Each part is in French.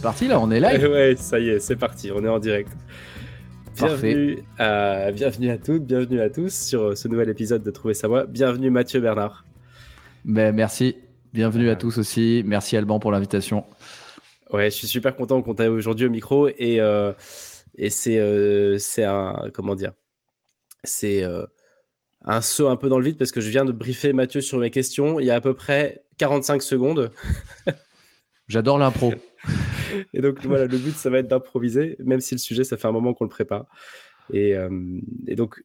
C'est parti là, on est live. Ouais, ça y est, c'est parti, on est en direct. Bienvenue à, bienvenue à toutes, bienvenue à tous sur ce nouvel épisode de Trouver sa voix. Bienvenue Mathieu Bernard. Ben, merci, bienvenue à tous aussi. Merci Alban pour l'invitation. Ouais, je suis super content qu'on t'ait aujourd'hui au micro et, euh, et c'est euh, un comment dire, c'est euh, un saut un peu dans le vide parce que je viens de briefer Mathieu sur mes questions il y a à peu près 45 secondes. J'adore l'impro. Et donc voilà, le but ça va être d'improviser, même si le sujet ça fait un moment qu'on le prépare. Et, et donc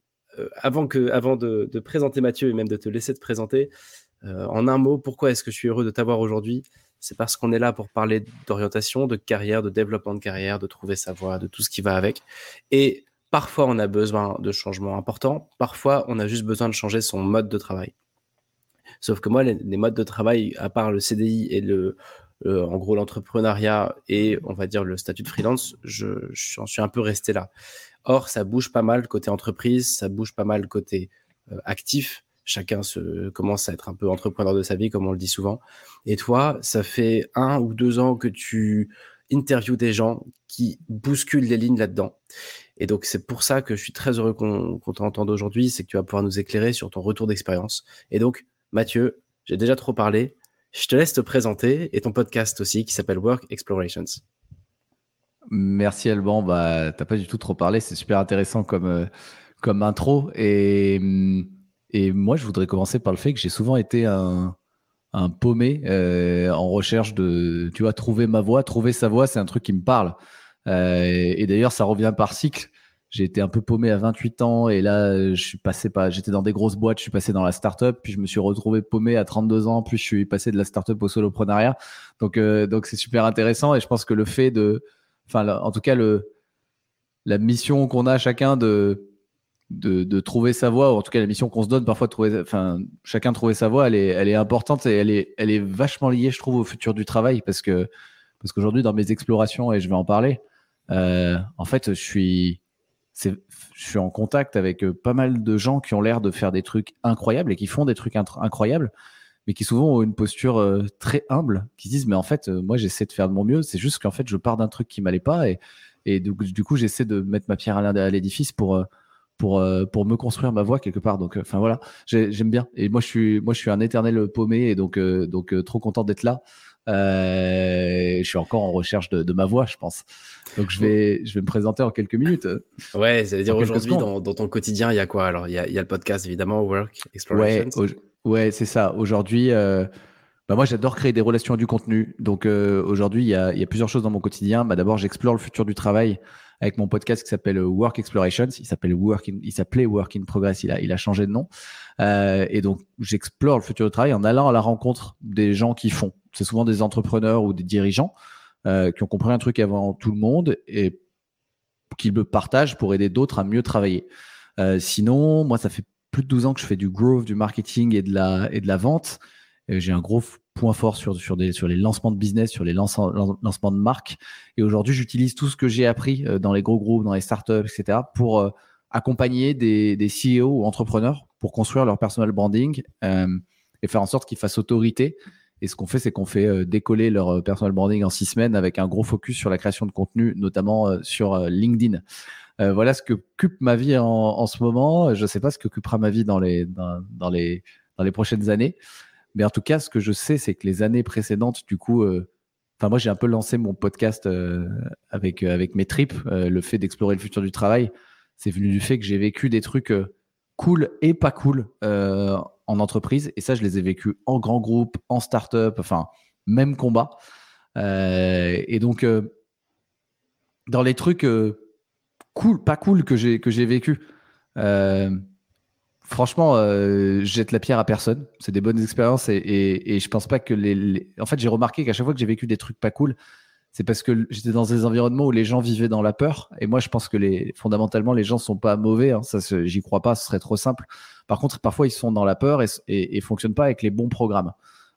avant que avant de, de, présenter Mathieu et même de te laisser te présenter, en un mot, pourquoi est-ce que je suis heureux de t'avoir aujourd'hui? C'est parce qu'on est là pour parler d'orientation, de carrière, de développement de carrière, de trouver sa voie, de tout ce qui va avec. Et parfois, on a besoin de changements importants. Parfois, on a juste besoin de changer son mode de travail. Sauf que moi, les, modes de travail, à part le CDI et le, en gros l'entrepreneuriat et on va dire le statut de freelance, je, j'en suis un peu resté là. Or, ça bouge pas mal côté entreprise, ça bouge pas mal côté euh, actif chacun se commence à être un peu entrepreneur de sa vie, comme on le dit souvent. Et toi, ça fait un ou deux ans que tu interviews des gens qui bousculent les lignes là-dedans. Et donc, c'est pour ça que je suis très heureux qu'on t'entende aujourd'hui, c'est que tu vas pouvoir nous éclairer sur ton retour d'expérience. Et donc, Mathieu, j'ai déjà trop parlé. Je te laisse te présenter et ton podcast aussi qui s'appelle Work Explorations. Merci Alban, bah, t'as pas du tout trop parlé, c'est super intéressant comme, euh, comme intro. Et hum, et moi, je voudrais commencer par le fait que j'ai souvent été un, un paumé euh, en recherche de, tu vois, trouver ma voix, trouver sa voix, c'est un truc qui me parle. Euh, et d'ailleurs, ça revient par cycle. J'ai été un peu paumé à 28 ans et là, je suis passé par, j'étais dans des grosses boîtes, je suis passé dans la startup, puis je me suis retrouvé paumé à 32 ans, puis je suis passé de la startup au soloprenariat. Donc, euh, donc c'est super intéressant et je pense que le fait de, enfin, en tout cas, le, la mission qu'on a chacun de, de, trouver sa voie, ou en tout cas la mission qu'on se donne parfois de trouver, enfin chacun trouver sa voie, elle est, elle est importante et elle est, elle est vachement liée, je trouve, au futur du travail parce que parce qu'aujourd'hui dans mes explorations et je vais en parler, euh, en fait je suis je suis en contact avec euh, pas mal de gens qui ont l'air de faire des trucs incroyables et qui font des trucs incroyables, mais qui souvent ont une posture euh, très humble, qui disent mais en fait moi j'essaie de faire de mon mieux, c'est juste qu'en fait je pars d'un truc qui m'allait pas et du, coup j'essaie de mettre ma pierre à l'édifice pour pour euh, pour me construire ma voix quelque part. Donc, euh, enfin voilà, j'aime bien. Et moi, je suis un éternel paumé et donc euh, donc trop content d'être là. Je suis encore en recherche de, de, ma voix, je pense. Donc je vais, je vais me présenter en quelques minutes. Ouais, c'est à dire aujourd'hui dans, dans, ton quotidien, il y a quoi Alors? Il y a, y a, le podcast évidemment, Work Explorations. Ouais, ouais c'est ça. Aujourd'hui, euh, bah moi j'adore créer des relations et du contenu. Donc aujourd'hui, il y a, y a, plusieurs choses dans mon quotidien. Bah, D'abord, j'explore le futur du travail avec mon podcast qui s'appelle Work Explorations. Il s'appelle Work il s'appelait Work in Progress. Il a, il a changé de nom. Euh, et donc, j'explore le futur du travail en allant à la rencontre des gens qui font. C'est souvent des entrepreneurs ou des dirigeants euh, qui ont compris un truc avant tout le monde et qui le partagent pour aider d'autres à mieux travailler. Euh, sinon, moi, ça fait plus de 12 ans que je fais du growth, du marketing et de la, et de la vente. J'ai un gros point fort sur, sur, des, sur les lancements de business, sur les lancements, lancements de marques. Et aujourd'hui, j'utilise tout ce que j'ai appris euh, dans les gros groupes, dans les startups, etc., pour accompagner des, des CEO ou entrepreneurs pour construire leur personal branding et faire en sorte qu'ils fassent autorité. Et ce qu'on fait, c'est qu'on fait décoller leur personal branding en six semaines avec un gros focus sur la création de contenu, notamment sur LinkedIn. voilà ce que occupe ma vie en, ce moment. Je ne sais pas ce que occupera ma vie dans les, dans, les, dans les prochaines années. Mais en tout cas, ce que je sais, c'est que les années précédentes, du coup, euh, enfin moi j'ai un peu lancé mon podcast euh, avec euh, avec mes tripes, le fait d'explorer le futur du travail, c'est venu du fait que j'ai vécu des trucs cool et pas cool entreprise, et ça je les ai vécus en grand groupe, en start-up, enfin même combat. et donc dans les trucs cool, pas cool que j'ai vécu. Franchement, euh, je jette la pierre à personne. C'est des bonnes expériences et, et, je pense pas que les. En fait, j'ai remarqué qu'à chaque fois que j'ai vécu des trucs pas cool, c'est parce que j'étais dans des environnements où les gens vivaient dans la peur. Et moi, je pense que les, fondamentalement, les gens sont pas mauvais. Hein. Ça, j'y crois pas. Ce serait trop simple. Par contre, parfois, ils sont dans la peur et, fonctionnent pas avec les bons programmes.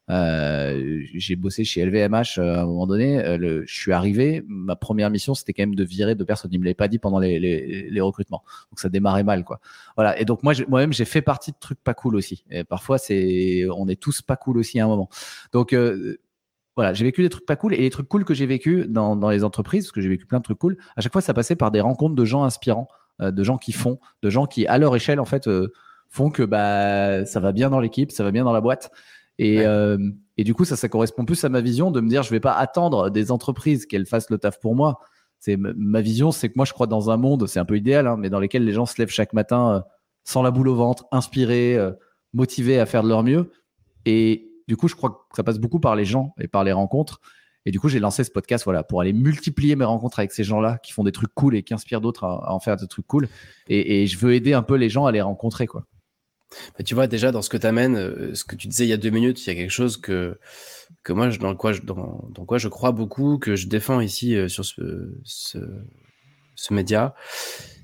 Euh, j'ai bossé chez LVMH euh, à un moment donné. Euh, je suis arrivé. Ma première mission, c'était quand même de virer deux personnes. Ils me l'avaient pas dit pendant les, recrutements. Donc ça démarrait mal, quoi. Voilà. Et donc moi, moi-même, j'ai fait partie de trucs pas cool aussi. Et parfois, c'est, on est tous pas cool aussi à un moment. Donc voilà, j'ai vécu des trucs pas cool et les trucs cool que j'ai vécu dans, dans, les entreprises, parce que j'ai vécu plein de trucs cool, à chaque fois ça passait par des rencontres de gens inspirants, euh, de gens qui font, de gens qui à leur échelle en fait euh, font que bah ça va bien dans l'équipe, ça va bien dans la boîte. Et, euh, et du coup, ça, ça correspond plus à ma vision de me dire, je vais pas attendre des entreprises qu'elles fassent le taf pour moi. C'est ma vision, c'est que moi, je crois dans un monde, c'est un peu idéal, hein, mais dans lequel les gens se lèvent chaque matin sans la boule au ventre, inspirés, motivés à faire de leur mieux. Et, du coup, je crois que ça passe beaucoup par les gens et par les rencontres. Et du coup, j'ai lancé ce podcast voilà, pour aller multiplier mes rencontres avec ces gens-là qui font des trucs cool et qui inspirent d'autres à, en faire des trucs cool. Et, je veux aider un peu les gens à les rencontrer. quoi. Bah, tu vois, déjà, dans ce que tu amènes, euh, ce que tu disais il y a deux minutes, il y a quelque chose que, que moi, dans, quoi je, dans, quoi je crois beaucoup, que je défends ici euh, sur ce, ce, ce média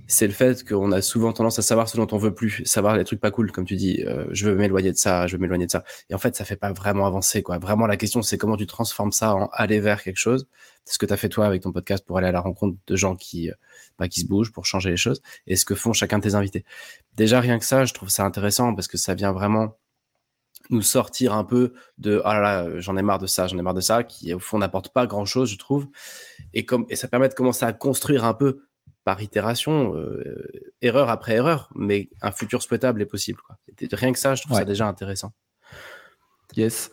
c'est le fait qu'on a souvent tendance à savoir ce dont on veut plus, savoir les trucs pas cool, comme tu dis, euh, je veux m'éloigner de ça, je veux m'éloigner de ça. Et en fait, ça fait pas vraiment avancer, quoi. Vraiment, la question, c'est comment tu transformes ça en aller vers quelque chose. C'est ce que tu as fait toi avec ton podcast pour aller à la rencontre de gens qui, euh, bah, qui se bougent pour changer les choses et ce que font chacun de tes invités. Déjà, rien que ça, je trouve ça intéressant parce que ça vient vraiment nous sortir un peu de ah là là j'en ai marre de ça j'en ai marre de ça qui au fond n'apporte pas grand chose je trouve et comme et ça permet de commencer à construire un peu par itération, euh, erreur après erreur, mais un futur souhaitable est possible. Quoi. Rien que ça, je trouve ça déjà intéressant. Yes.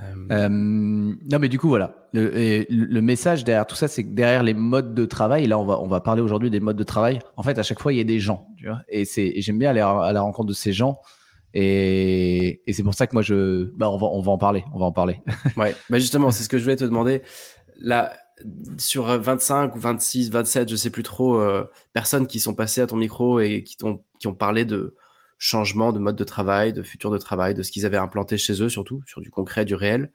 Euh, euh, non, mais du coup, voilà. Le, message derrière tout ça, c'est que derrière les modes de travail, là, on va, on va parler aujourd'hui des modes de travail. En fait, à chaque fois, il y a des gens. Tu vois et, et j'aime bien aller à, la rencontre de ces gens. Et, et c'est pour ça que moi, je, bah, on, va, on va en parler. On va en parler. ouais, bah justement, c'est ce que je voulais te demander. Là, sur 25 ou 26, 27, je sais plus trop, euh, personnes qui sont passées à ton micro et qui, ont, qui ont parlé de changement de mode de travail, de futur de travail, de ce qu'ils avaient implanté chez eux, surtout sur du concret, du réel.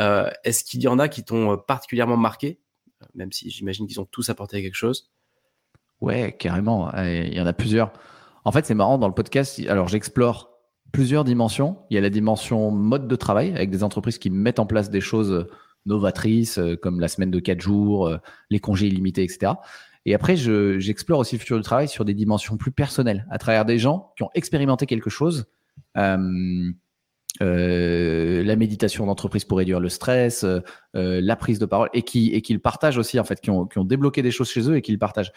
Euh, est-ce qu'il y en a qui t'ont particulièrement marqué, même si j'imagine qu'ils ont tous apporté quelque chose Ouais, carrément. Il y en a plusieurs. En fait, c'est marrant dans le podcast. Alors, j'explore plusieurs dimensions. Il y a la dimension mode de travail avec des entreprises qui mettent en place des choses novatrices, euh, comme la semaine de 4 jours, euh, les congés illimités, etc. Et après, j'explore aussi le futur du travail sur des dimensions plus personnelles, à travers des gens qui ont expérimenté quelque chose. Euh, la méditation d'entreprise pour réduire le stress, la prise de parole, et qui, et partagent aussi, en fait, qui ont, qui ont débloqué des choses chez eux et qui le partagent.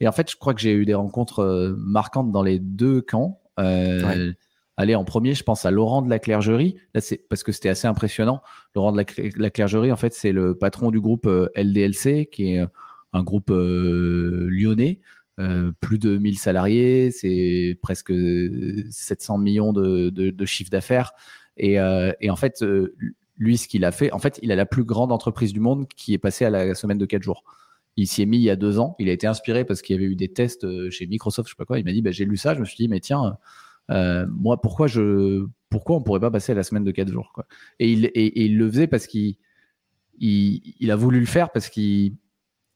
Et en fait, je crois que j'ai eu des rencontres marquantes dans les deux camps. Allez, en premier, je pense à Laurent de la Clergerie. Là, c'est parce que c'était assez impressionnant. Laurent de la, Clergerie, en fait, c'est le patron du groupe euh, LDLC, qui est euh, un groupe euh, lyonnais. plus de 1000 salariés, c'est presque 700 millions de, de, chiffre d'affaires. Et, et, en fait, lui, ce qu'il a fait, en fait, il a la plus grande entreprise du monde qui est passée à la semaine de 4 jours. Il s'y est mis il y a deux ans. Il a été inspiré parce qu'il y avait eu des tests chez Microsoft, je sais pas quoi. Il m'a dit, bah, j'ai lu ça. Je me suis dit, mais tiens, euh, moi, pourquoi je, pourquoi on pourrait pas passer à la semaine de 4 jours quoi? Et, il, et, il le faisait parce qu'il il, il, a voulu le faire parce qu'il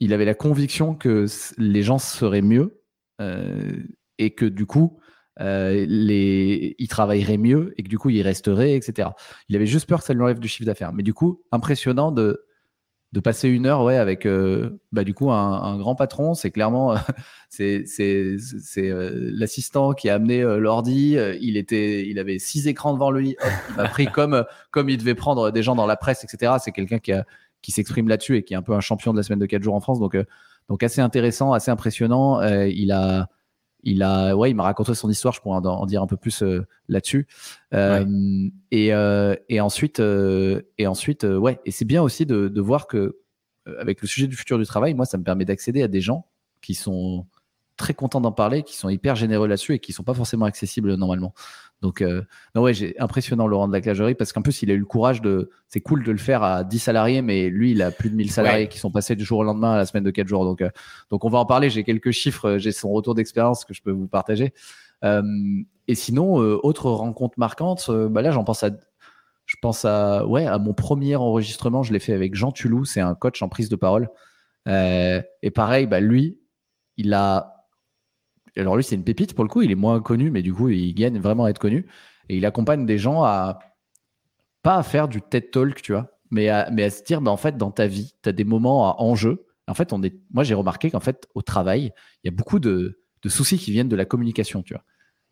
il avait la conviction que les gens seraient mieux euh, et que du coup, euh, les, ils travailleraient mieux et que du coup, ils resteraient, etc. Il avait juste peur que ça lui enlève du chiffre d'affaires. Mais du coup, impressionnant de, de passer une heure avec euh, bah un, grand patron c'est clairement c'est c'est euh, l'assistant qui a amené euh, l'ordi. Il avait six écrans devant lui. Il comme il devait prendre des gens dans la presse etc c'est quelqu'un qui qui s'exprime là-dessus et qui est un peu un champion de la semaine de 4 jours en France. Donc donc assez intéressant assez impressionnant. Il a il a, ouais, il m'a raconté son histoire. Je pourrais en, dire un peu plus euh, là-dessus. Euh, et, euh, et, ensuite, et ensuite, ouais. Et c'est bien aussi de, de, voir que avec le sujet du futur du travail, moi, ça me permet d'accéder à des gens qui sont très contents d'en parler, qui sont hyper généreux là-dessus et qui sont pas forcément accessibles normalement. Donc, euh, non, ouais, j'ai impressionnant Laurent de la Clagerie parce qu'en plus, il a eu le courage de. C'est cool de le faire à 10 salariés, mais lui, il a plus de 1000 salariés qui sont passés du jour au lendemain à la semaine de 4 jours. Donc, euh, donc on va en parler. J'ai quelques chiffres, j'ai son retour d'expérience que je peux vous partager. Euh, et sinon, autre rencontre marquante, bah là, j'en pense à. Je pense à, ouais, à mon premier enregistrement, je l'ai fait avec Jean Tulou, c'est un coach en prise de parole. Euh, et pareil, bah, lui, il a. Alors, lui, c'est une pépite pour le coup, il est moins connu, mais du coup, il gagne vraiment à être connu. Et il accompagne des gens à. Pas à faire du TED Talk, tu vois, mais à, mais à se dire, bah, en fait, dans ta vie, tu as des moments à enjeu. En fait, on est, moi, j'ai remarqué qu'en fait, au travail, il y a beaucoup de, de soucis qui viennent de la communication, tu vois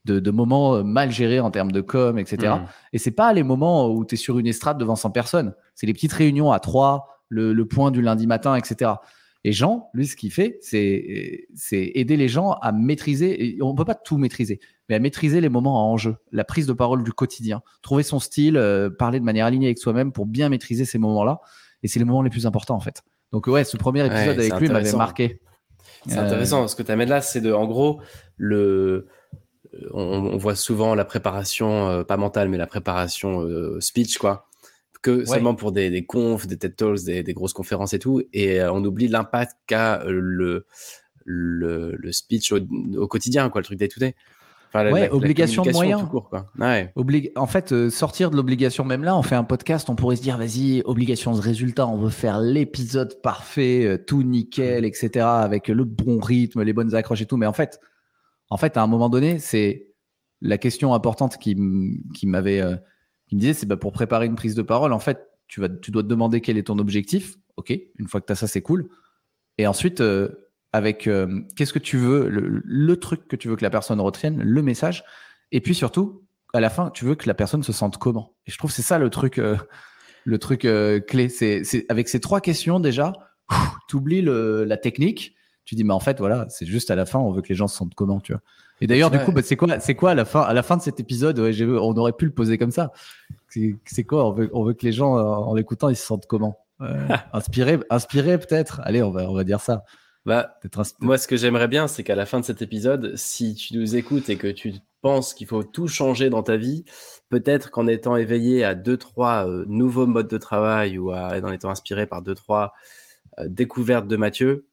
de, moments euh, mal gérés en termes de com, etc. Mm. Et c'est pas les moments où tu es sur une estrade devant 100 personnes. C'est les petites réunions à trois, le, point du lundi matin, etc. Et Jean, lui, ce qu'il fait, c'est aider les gens à maîtriser, et on peut pas tout maîtriser, mais à maîtriser les moments à enjeu, la prise de parole du quotidien, trouver son style, euh, parler de manière alignée avec soi-même pour bien maîtriser ces moments-là. Et c'est les moments les plus importants, en fait. Donc, ouais, ce premier épisode avec lui m'avait marqué. C'est intéressant. Ce que tu amènes là, c'est de, en gros, le, on, voit souvent la préparation, euh, pas mentale, mais la préparation euh, speech, quoi, que seulement pour des, des, confs, des TED Talks, des, grosses conférences et tout, et euh, on oublie l'impact qu'a le, le, speech au, quotidien, quoi, le truc day to day. ouais, obligation de moyens. En fait, sortir de l'obligation, même là, on fait un podcast, on pourrait se dire, vas-y, obligation de résultat, on veut faire l'épisode parfait, tout nickel, etc., avec le bon rythme, les bonnes accroches et tout. Mais en fait, en fait, à un moment donné, c'est la question importante qui, m'avait, euh, qui me disait, c'est bah, pour préparer une prise de parole, en fait, tu, vas, tu dois te demander quel est ton objectif. OK, une fois que tu as ça, c'est cool. Et ensuite, euh, avec euh, qu'est-ce que tu veux, le, truc que tu veux que la personne retienne, le message. Et puis surtout, à la fin, tu veux que la personne se sente comment Et je trouve que c'est ça le truc, le truc clé. C'est, avec ces trois questions déjà, tu oublies la technique tu dis mais en fait voilà c'est juste à la fin on veut que les gens se sentent comment tu vois. Et d'ailleurs du coup bah, c'est quoi c'est quoi à la fin à la fin de cet épisode on aurait pu le poser comme ça. C'est quoi on veut, on veut que les gens en l'écoutant ils se sentent comment euh, inspirés inspirés peut-être? Allez on va on va dire ça. Bah, moi ce que j'aimerais bien c'est qu'à la fin de cet épisode si tu nous écoutes et que tu penses qu'il faut tout changer dans ta vie peut-être qu'en étant éveillé à deux trois euh, nouveaux modes de travail ou en étant inspiré par deux trois euh, découvertes de Mathieu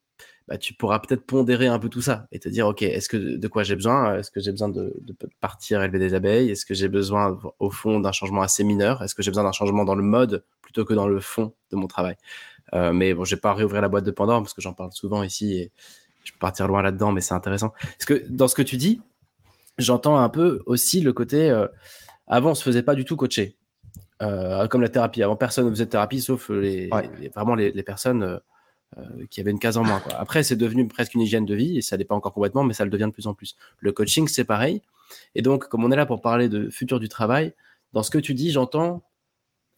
bah, tu pourras peut-être pondérer un peu tout ça et te dire, OK, est-ce que de quoi j'ai besoin? Est-ce que j'ai besoin de, partir élever des abeilles? Est-ce que j'ai besoin, au fond, d'un changement assez mineur? Est-ce que j'ai besoin d'un changement dans le mode plutôt que dans le fond de mon travail? Euh, Mais bon, je vais pas réouvrir la boîte de Pandore parce que j'en parle souvent ici et je peux partir loin là-dedans, mais c'est intéressant. Parce que dans ce que tu dis, j'entends un peu aussi le côté, euh, avant, on se faisait pas du tout coacher. Euh, comme la thérapie. Avant, personne ne faisait de thérapie, sauf les, vraiment les, les personnes euh, qui avait une case en moins. Après, c'est devenu presque une hygiène de vie et ça n'est pas encore complètement, mais ça le devient de plus en plus. Le coaching, c'est pareil. Et donc, comme on est là pour parler de futur du travail, dans ce que tu dis, j'entends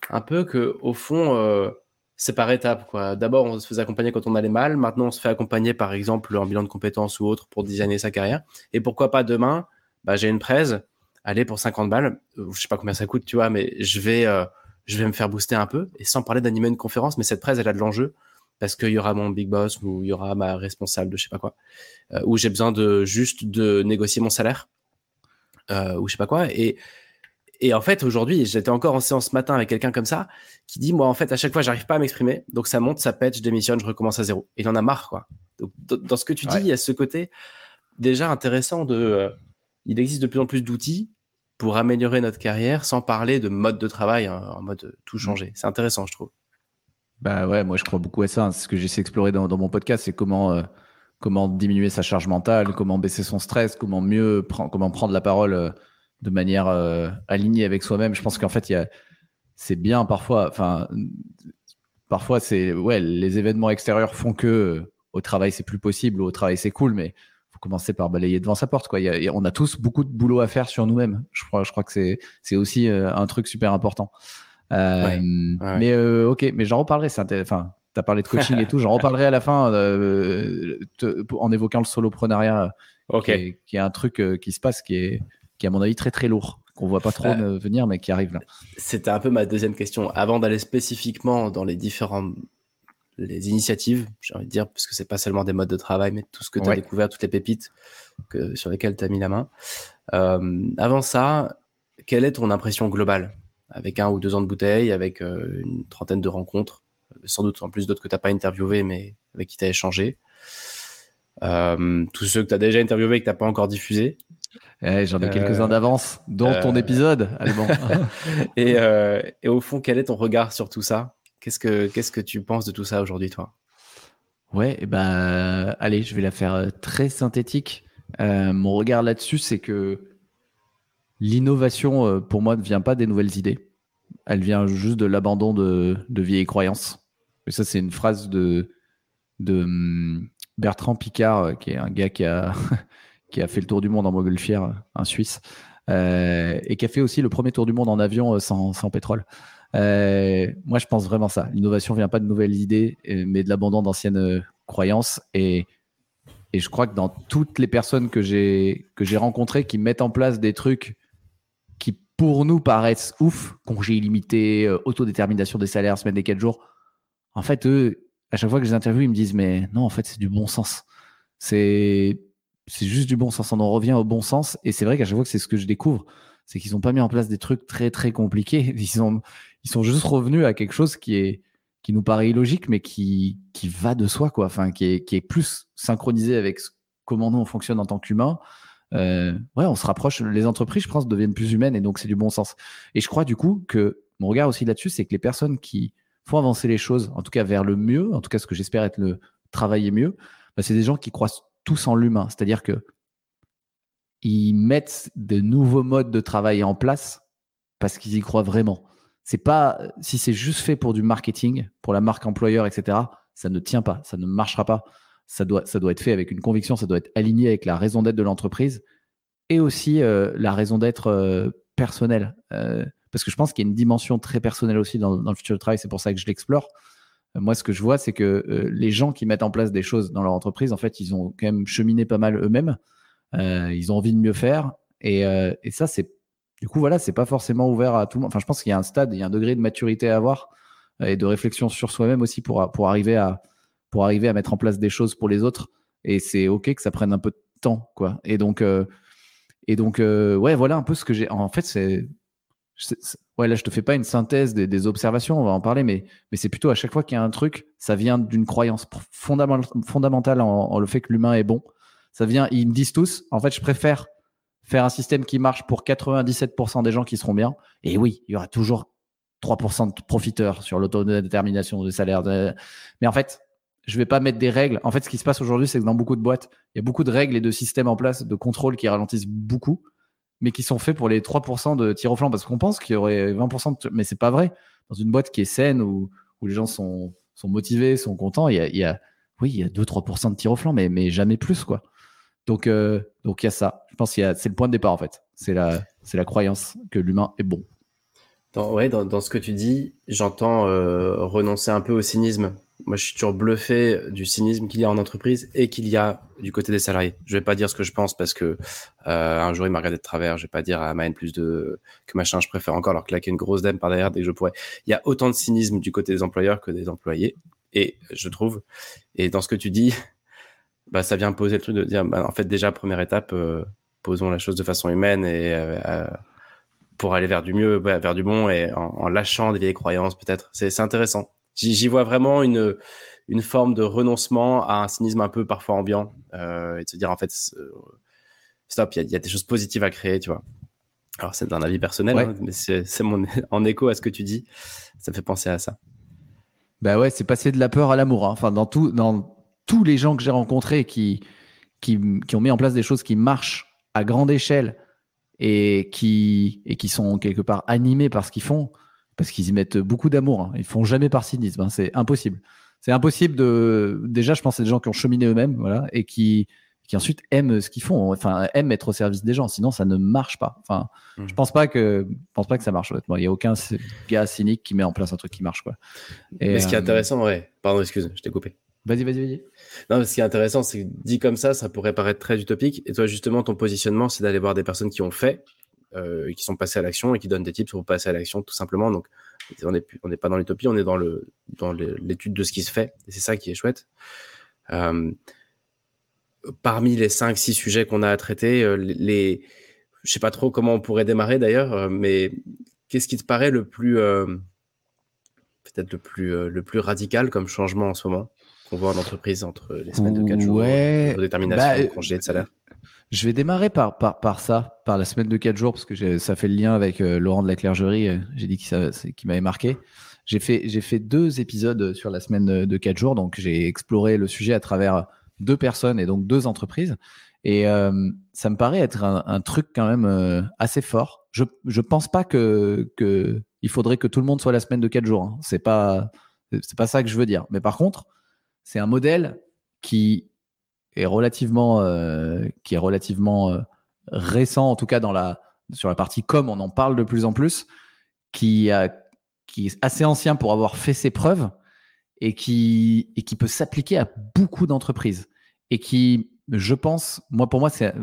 un peu que au fond, euh, c'est par étapes. D'abord, on se faisait accompagner quand on allait mal. Maintenant, on se fait accompagner, par exemple, en bilan de compétences ou autre pour designer sa carrière. Et pourquoi pas demain, bah, j'ai une presse, allez, pour 50 balles, euh, je sais pas combien ça coûte, tu vois, mais je vais, je vais me faire booster un peu. Et sans parler d'animer une conférence, mais cette presse, elle a de l'enjeu parce qu'il y aura mon big boss ou il y aura ma responsable de je sais pas quoi, euh, où j'ai besoin de juste de négocier mon salaire euh, ou je sais pas quoi. Et, et en fait, aujourd'hui, j'étais encore en séance ce matin avec quelqu'un comme ça qui dit Moi, en fait, à chaque fois, j'arrive pas à m'exprimer. Donc, ça monte, ça pète, je démissionne, je recommence à zéro. Et il en a marre, quoi. Donc, dans ce que tu dis, il y a ce côté déjà intéressant de. Euh, il existe de plus en plus d'outils pour améliorer notre carrière sans parler de mode de travail, hein, en mode tout mmh. changer. C'est intéressant, je trouve. Bah ouais, moi je crois beaucoup à ça. Hein. Ce que j'essaie d'explorer dans, mon podcast, c'est comment euh, comment diminuer sa charge mentale, comment baisser son stress, comment mieux prendre, comment prendre la parole euh, de manière euh, alignée avec soi-même. Je pense qu'en fait, c'est bien parfois. Enfin, parfois c'est ouais, les événements extérieurs font que au travail c'est plus possible, au travail c'est cool, mais faut commencer par balayer devant sa porte. Quoi. Y a, on a tous beaucoup de boulot à faire sur nous-mêmes. Je crois, je crois que c'est aussi un truc super important. Euh, mais euh, ok, mais j'en reparlerai. Enfin, tu as parlé de coaching et tout. J'en reparlerai à la fin euh, en évoquant le soloprenariat, qui, est, un truc qui se passe, qui est, qui est à mon avis très très lourd qu'on voit pas trop venir, mais qui arrive là. C'était un peu ma deuxième question. Avant d'aller spécifiquement dans les différentes les initiatives, j'ai envie de dire, parce que c'est pas seulement des modes de travail, mais tout ce que tu as découvert, toutes les pépites que, sur lesquelles tu as mis la main. avant ça, quelle est ton impression globale? Avec un ou deux ans de bouteille, avec euh, une trentaine de rencontres, sans doute en plus d'autres que tu n'as pas interviewé, mais avec qui tu as échangé. Euh, tous ceux que tu as déjà interviewé et que tu n'as pas encore diffusé. Eh, j'en ai quelques-uns d'avance, dont ton épisode, et, et, au fond, quel est ton regard sur tout ça? Qu'est-ce que qu'est-ce que tu penses de tout ça aujourd'hui, toi? Ouais, et ben, allez, je vais la faire très synthétique. mon regard là-dessus, c'est que l'innovation, pour moi, ne vient pas des nouvelles idées. Elle vient juste de l'abandon de, vieilles croyances. Et ça, c'est une phrase de, hum, Bertrand Picard, euh, qui est un gars qui a, qui a fait le tour du monde en montgolfière, un Suisse, euh, et qui a fait aussi le premier tour du monde en avion euh, sans, sans pétrole. moi, je pense vraiment ça. L'innovation vient pas de nouvelles idées, mais de l'abandon d'anciennes croyances. Et, et je crois que dans toutes les personnes que j'ai rencontrées qui mettent en place des trucs pour nous paraissent ouf, congé illimité, autodétermination des salaires, semaine des 4 jours, en fait, eux, à chaque fois que je les interviewe, ils me disent, mais non, en fait, c'est du bon sens. C'est, juste du bon sens. On en revient au bon sens. Et c'est vrai qu'à chaque fois que c'est ce que je découvre, c'est qu'ils n'ont pas mis en place des trucs très, très compliqués. Ils sont, ils sont juste revenus à quelque chose qui est, qui nous paraît illogique, mais qui, qui va de soi, quoi. Enfin, qui est, qui est plus synchronisé avec comment nous on fonctionne en tant qu'humain. Euh, ouais, on se rapproche. Les entreprises, je pense, deviennent plus humaines et donc c'est du bon sens. Et je crois du coup que mon regard aussi là-dessus, c'est que les personnes qui font avancer les choses, en tout cas vers le mieux, en tout cas ce que j'espère être le travailler mieux, bah, c'est des gens qui croient tous en l'humain. C'est-à-dire que ils mettent de nouveaux modes de travail en place parce qu'ils y croient vraiment. C'est pas si c'est juste fait pour du marketing, pour la marque employeur, etc. Ça ne tient pas, ça ne marchera pas. Ça doit, être fait avec une conviction, ça doit être aligné avec la raison d'être de l'entreprise et aussi euh, la raison d'être euh, personnelle. Euh, parce que je pense qu'il y a une dimension très personnelle aussi dans, le futur du travail, c'est pour ça que je l'explore. Moi, ce que je vois, c'est que les gens qui mettent en place des choses dans leur entreprise, en fait, ils ont quand même cheminé pas mal eux-mêmes. Ils ont envie de mieux faire. Et, et ça, c'est du coup, voilà, c'est pas forcément ouvert à tout le monde. Enfin, je pense qu'il y a un stade, il y a un degré de maturité à avoir et de réflexion sur soi-même aussi pour, pour, arriver à, pour arriver à mettre en place des choses pour les autres. Et c'est OK que ça prenne un peu de temps, quoi. Et donc, et donc ouais, voilà un peu ce que j'ai. En fait, c'est ouais, là, je te fais pas une synthèse des, observations, on va en parler, mais, mais c'est plutôt à chaque fois qu'il y a un truc, ça vient d'une croyance fondamentale en, le fait que l'humain est bon. Ça vient, ils me disent tous, en fait, je préfère faire un système qui marche pour 97% des gens qui seront bien. Et oui, il y aura toujours 3% de profiteurs sur l'autodétermination des salaires. Mais en fait, je vais pas mettre des règles. En fait, ce qui se passe aujourd'hui, c'est que dans beaucoup de boîtes, il y a beaucoup de règles et de systèmes en place de contrôle qui ralentissent beaucoup mais qui sont faits pour les 3% de tir au flanc parce qu'on pense qu'il y aurait 20%, de... mais c'est pas vrai. Dans une boîte qui est saine où, où les gens sont, sont motivés, sont contents, il y a, oui, il y a 2-3% de tir au flanc, mais, mais jamais plus quoi. Donc, euh, donc il y a ça. Je pense que c'est le point de départ en fait. C'est la, la croyance que l'humain est bon. Dans, ouais, dans, dans, ce que tu dis, j'entends euh, renoncer un peu au cynisme moi, je suis toujours bluffé du cynisme qu'il y a en entreprise et qu'il y a du côté des salariés. Je vais pas dire ce que je pense parce que euh, un jour il m'a regardé de travers. Je vais pas dire à ma plus de que machin, je préfère encore leur claquer une grosse dème par derrière dès que je pourrais. Il y a autant de cynisme du côté des employeurs que des employés. Et je trouve, et dans ce que tu dis, bah, ça vient poser le truc de dire, bah, en fait, déjà, première étape, euh, posons la chose de façon humaine et euh, pour aller vers du mieux, vers du bon et en, en lâchant des vieilles croyances, peut-être. C'est intéressant. J'y vois vraiment une, une forme de renoncement à un cynisme un peu parfois ambiant euh, et de se dire en fait stop, il y, a des choses positives à créer, tu vois. Alors c'est un avis personnel, hein, mais c'est mon en écho à ce que tu dis, ça me fait penser à ça. Bah ouais, c'est passer de la peur à l'amour. Hein. Enfin, dans tout, dans tous les gens que j'ai rencontrés qui, qui, qui, ont mis en place des choses qui marchent à grande échelle et qui, et qui sont quelque part animés par ce qu'ils font, parce qu'ils y mettent beaucoup d'amour. Hein. Ils font jamais par cynisme. Hein. C'est impossible. C'est impossible de. Déjà, je pense c'est des gens qui ont cheminé eux-mêmes, voilà, et qui, qui ensuite aiment ce qu'ils font. Enfin, aiment être au service des gens. Sinon, ça ne marche pas. Enfin, mmh. je pense pas que, je pense pas que ça marche. Honnêtement, il y a aucun gars cynique qui met en place un truc qui marche, quoi. Mais ce qui est euh, intéressant, ouais. Pardon, excuse, je t'ai coupé. Vas-y, vas-y, vas-y. Non, ce qui est intéressant, c'est que dit comme ça, ça pourrait paraître très utopique. Et toi, justement, ton positionnement, c'est d'aller voir des personnes qui ont fait, euh, qui sont passées à l'action et qui donnent des tips pour passer à l'action, tout simplement. Donc, on n'est on pas dans l'utopie, on est dans l'étude de ce qui se fait. Et c'est ça qui est chouette. Euh, parmi les 5-6 sujets qu'on a à traiter, euh, les, je sais pas trop comment on pourrait démarrer d'ailleurs, mais qu'est-ce qui te paraît le plus peut-être le plus le plus radical comme changement en ce moment qu'on voit en entreprise entre les semaines de 4 jours, ouais, détermination, bah, congé de salaire? Je vais démarrer par, par, par ça, par la semaine de 4 jours, parce que ça fait le lien avec euh, Laurent de la Clergerie. Euh, j'ai dit qu'il m'avait marqué. J'ai fait, fait deux épisodes sur la semaine de 4 jours, donc j'ai exploré le sujet à travers deux personnes et donc deux entreprises. Et euh, ça me paraît être un, truc quand même assez fort. Je ne pense pas que, que il faudrait que tout le monde soit la semaine de 4 jours. Hein. C'est pas c'est pas ça que je veux dire. Mais par contre, c'est un modèle qui est relativement, euh, qui est relativement euh, récent, en tout cas dans la, sur la partie com, on en parle de plus en plus, qui, a, qui est assez ancien pour avoir fait ses preuves et qui, et qui peut s'appliquer à beaucoup d'entreprises. Et qui, je pense, moi pour moi, c'est